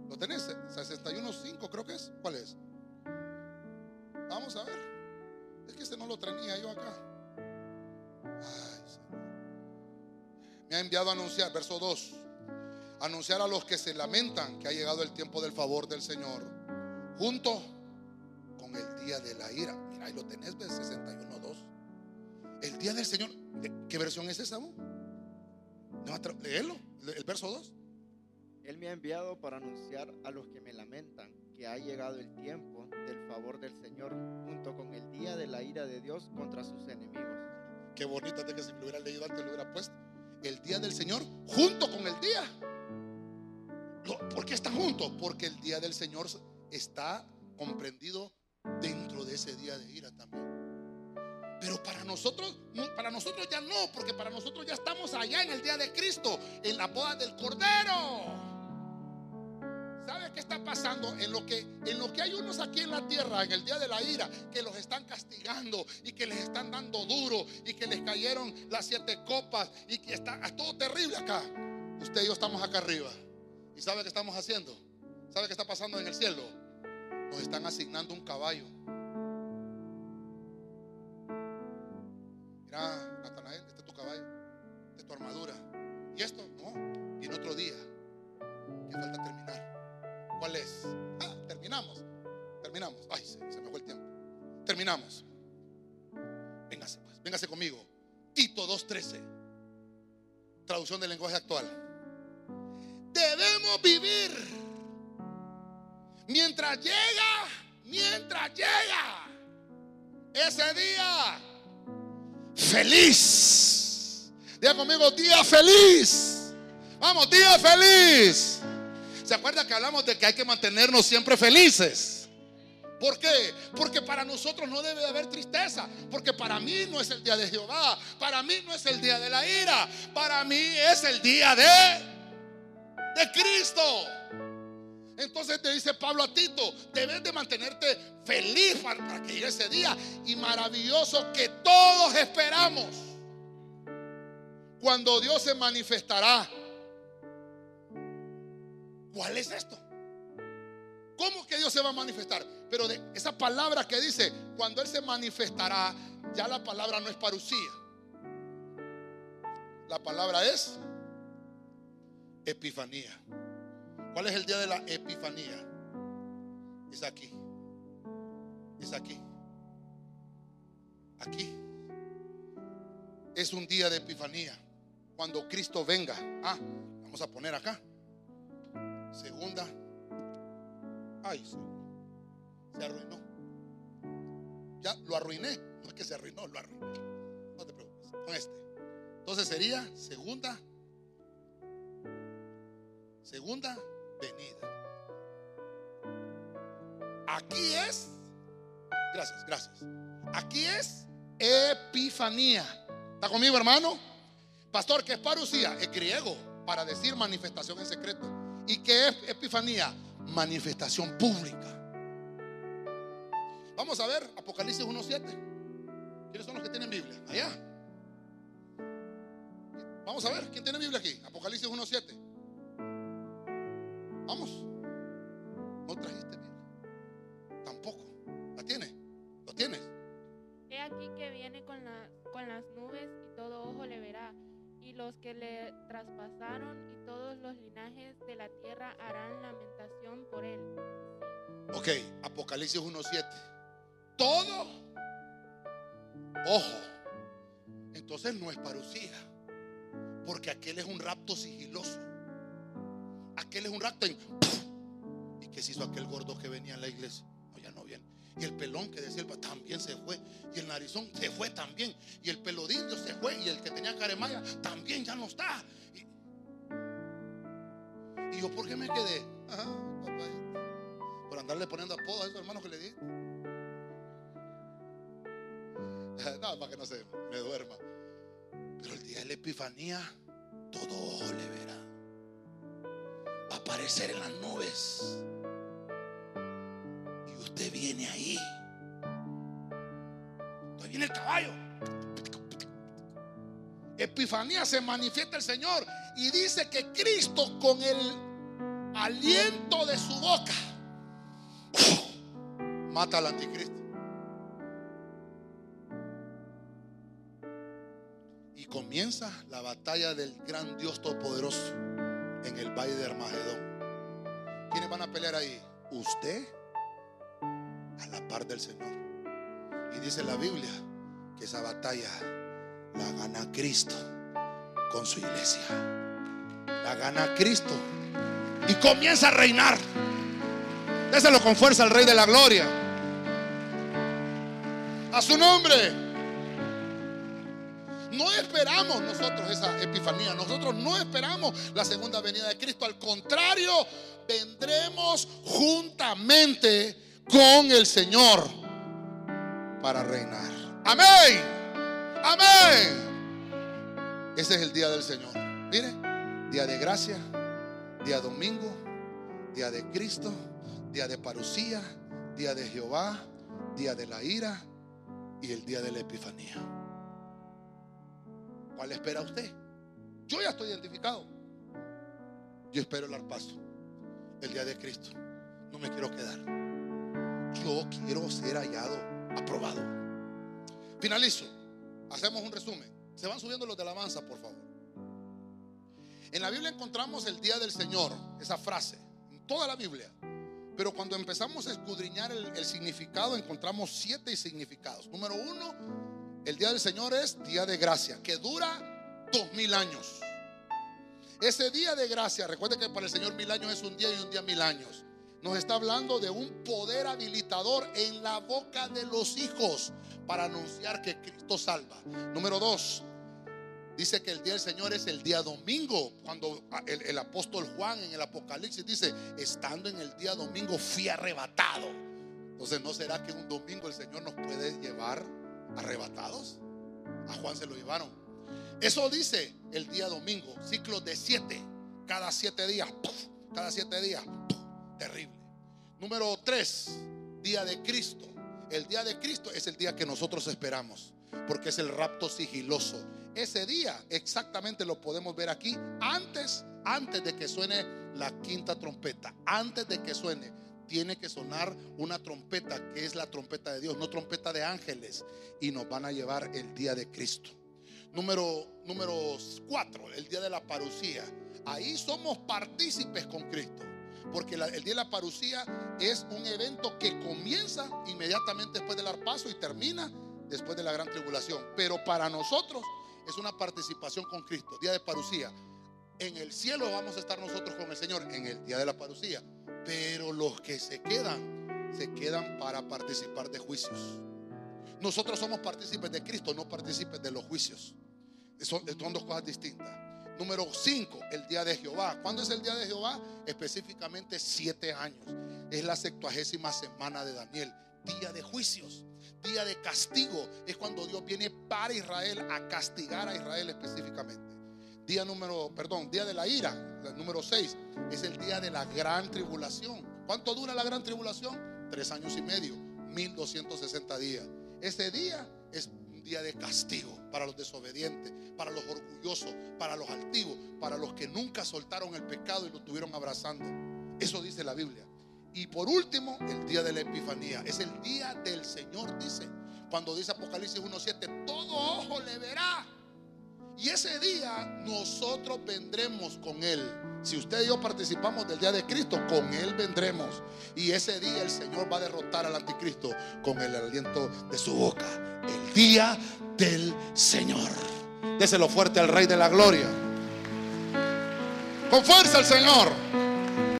¿Lo tenés? 61.5 creo que es. ¿Cuál es? Vamos a ver. Es que ese no lo tenía yo acá. Ay. Me ha enviado a anunciar, verso 2, anunciar a los que se lamentan que ha llegado el tiempo del favor del Señor, junto con el día de la ira. Mira, ahí lo tenés, 61.2. El día del Señor. ¿Qué versión es esa? No, léelo, el verso 2. Él me ha enviado para anunciar a los que me lamentan que ha llegado el tiempo del favor del Señor junto con el día de la ira de Dios contra sus enemigos. Qué bonito de que si lo hubiera leído antes lo hubiera puesto. El día del Señor junto con el día. ¿Por qué está junto? Porque el día del Señor está comprendido dentro de ese día de ira también. Pero para nosotros, no, para nosotros ya no, porque para nosotros ya estamos allá en el día de Cristo, en la boda del Cordero. ¿Sabe qué está pasando? En lo, que, en lo que hay unos aquí en la tierra, en el día de la ira, que los están castigando y que les están dando duro y que les cayeron las siete copas y que está todo terrible acá. Usted y yo estamos acá arriba. ¿Y sabe qué estamos haciendo? ¿Sabe qué está pasando en el cielo? Nos están asignando un caballo. Terminamos. Véngase, pues, véngase conmigo. Tito 2.13. Traducción del lenguaje actual. Debemos vivir mientras llega, mientras llega ese día feliz. Diga conmigo, día feliz. Vamos, día feliz. ¿Se acuerda que hablamos de que hay que mantenernos siempre felices? ¿Por qué? Porque para nosotros no debe de haber tristeza. Porque para mí no es el día de Jehová. Para mí no es el día de la ira. Para mí es el día de, de Cristo. Entonces te dice Pablo a Tito, debes de mantenerte feliz para, que llegue ese día y maravilloso que todos esperamos. Cuando Dios se manifestará. ¿Cuál es esto? ¿Cómo que Dios se va a manifestar? Pero de esa palabra que dice, cuando Él se manifestará, ya la palabra no es parucía. La palabra es epifanía. ¿Cuál es el día de la epifanía? Es aquí. Es aquí. Aquí. Es un día de epifanía. Cuando Cristo venga. Ah, vamos a poner acá. Segunda. Ay, se, arruinó. Ya lo arruiné. No es que se arruinó, lo arruiné. No te preocupes. Con este. Entonces sería segunda. Segunda venida. Aquí es. Gracias, gracias. Aquí es epifanía. ¿Está conmigo, hermano? Pastor, ¿qué es parucía? Es griego para decir manifestación en secreto. ¿Y qué es epifanía? Manifestación pública. Vamos a ver Apocalipsis 1.7. ¿Quiénes son los que tienen Biblia? Allá. Vamos a ver, ¿quién tiene Biblia aquí? Apocalipsis 1.7. Vamos. No trajiste Biblia. Tampoco. ¿La tienes? ¿Lo tienes? He aquí que viene con, la- con las nubes los que le traspasaron y todos los linajes de la tierra harán lamentación por él. Ok, Apocalipsis 1.7. Todo. Ojo. Entonces no es parucía. Porque aquel es un rapto sigiloso. Aquel es un rapto. ¿Y qué se hizo aquel gordo que venía en la iglesia? Y el pelón que decía el también se fue. Y el narizón se fue también. Y el pelo de indio se fue. Y el que tenía caremaya también ya no está. Y, yo, ¿por qué me quedé? Ajá, papá. Por andarle poniendo apodos a esos hermanos que le di. Nada para que no se me duerma. Pero el día de la epifanía, todo ojo le verá. Aparecer en las nubes. Usted viene ahí. Entonces viene el caballo. Epifanía se manifiesta el Señor y dice que Cristo con el aliento de su boca mata al anticristo. Y comienza la batalla del gran Dios Todopoderoso en el valle de Armagedón. ¿Quiénes van a pelear ahí? Usted a la par del Señor. Y dice la Biblia que esa batalla la gana Cristo con su iglesia. La gana Cristo y comienza a reinar. Déselo con fuerza al Rey de la Gloria. A su nombre. No esperamos nosotros esa epifanía. Nosotros no esperamos la segunda venida de Cristo. Al contrario, vendremos juntamente con el Señor para reinar. Amén. Amén. Ese es el día del Señor. Mire, día de gracia, día domingo, día de Cristo, día de parucía, día de Jehová, día de la ira y el día de la epifanía. ¿Cuál espera usted? Yo ya estoy identificado. Yo espero el arpazo, el día de Cristo. No me quiero quedar. Yo quiero ser hallado, aprobado. Finalizo. Hacemos un resumen. Se van subiendo los de alabanza, por favor. En la Biblia encontramos el día del Señor, esa frase, en toda la Biblia. Pero cuando empezamos a escudriñar el, el significado, encontramos siete significados. Número uno, el día del Señor es día de gracia, que dura dos mil años. Ese día de gracia, recuerde que para el Señor mil años es un día y un día mil años. Nos está hablando de un poder habilitador en la boca de los hijos para anunciar que Cristo salva. Número dos, dice que el día del Señor es el día domingo. Cuando el, apóstol Juan en el Apocalipsis dice, estando en el día domingo fui arrebatado. Entonces, ¿no será que un domingo el Señor nos puede llevar arrebatados? A Juan se lo llevaron. Eso dice el día domingo, ciclo de siete, cada siete días, cada siete días. Terrible. Número tres, día de Cristo. El día de Cristo es el día que nosotros esperamos, porque es el rapto sigiloso. Ese día exactamente lo podemos ver aquí antes, antes de que suene la quinta trompeta, antes de que suene tiene que sonar una trompeta que es la trompeta de Dios, no trompeta de ángeles, y nos van a llevar el día de Cristo. Número, número cuatro, el día de la parucía. Ahí somos partícipes con Cristo. Porque el día de la parucía es un evento que comienza inmediatamente después del arpazo y termina después de la gran tribulación. Pero para nosotros es una participación con Cristo. Día de parucía. En el cielo vamos a estar nosotros con el Señor en el día de la parucía. Pero los que se quedan, se quedan para participar de juicios. Nosotros somos partícipes de Cristo, no partícipes de los juicios. Son dos cosas distintas. Número 5, el día de Jehová. ¿Cuándo es el día de Jehová? Específicamente siete años. Es la sextuagésima semana de Daniel. Día de juicios, día de castigo. Es cuando Dios viene para Israel a castigar a Israel específicamente. Día número, perdón, día de la ira, número 6, es el día de la gran tribulación. ¿Cuánto dura la gran tribulación? Tres años y medio, 1260 días. Ese día es día de castigo para los desobedientes, para los orgullosos, para los altivos, para los que nunca soltaron el pecado y lo tuvieron abrazando. Eso dice la Biblia. Y por último, el día de la Epifanía. Es el día del Señor, dice. Cuando dice Apocalipsis 1.7, todo ojo le verá. Y ese día nosotros vendremos con Él. Si usted y yo participamos del día de Cristo, con Él vendremos. Y ese día el Señor va a derrotar al anticristo con el aliento de su boca. El día del Señor. Déselo fuerte al Rey de la Gloria. Con fuerza al Señor.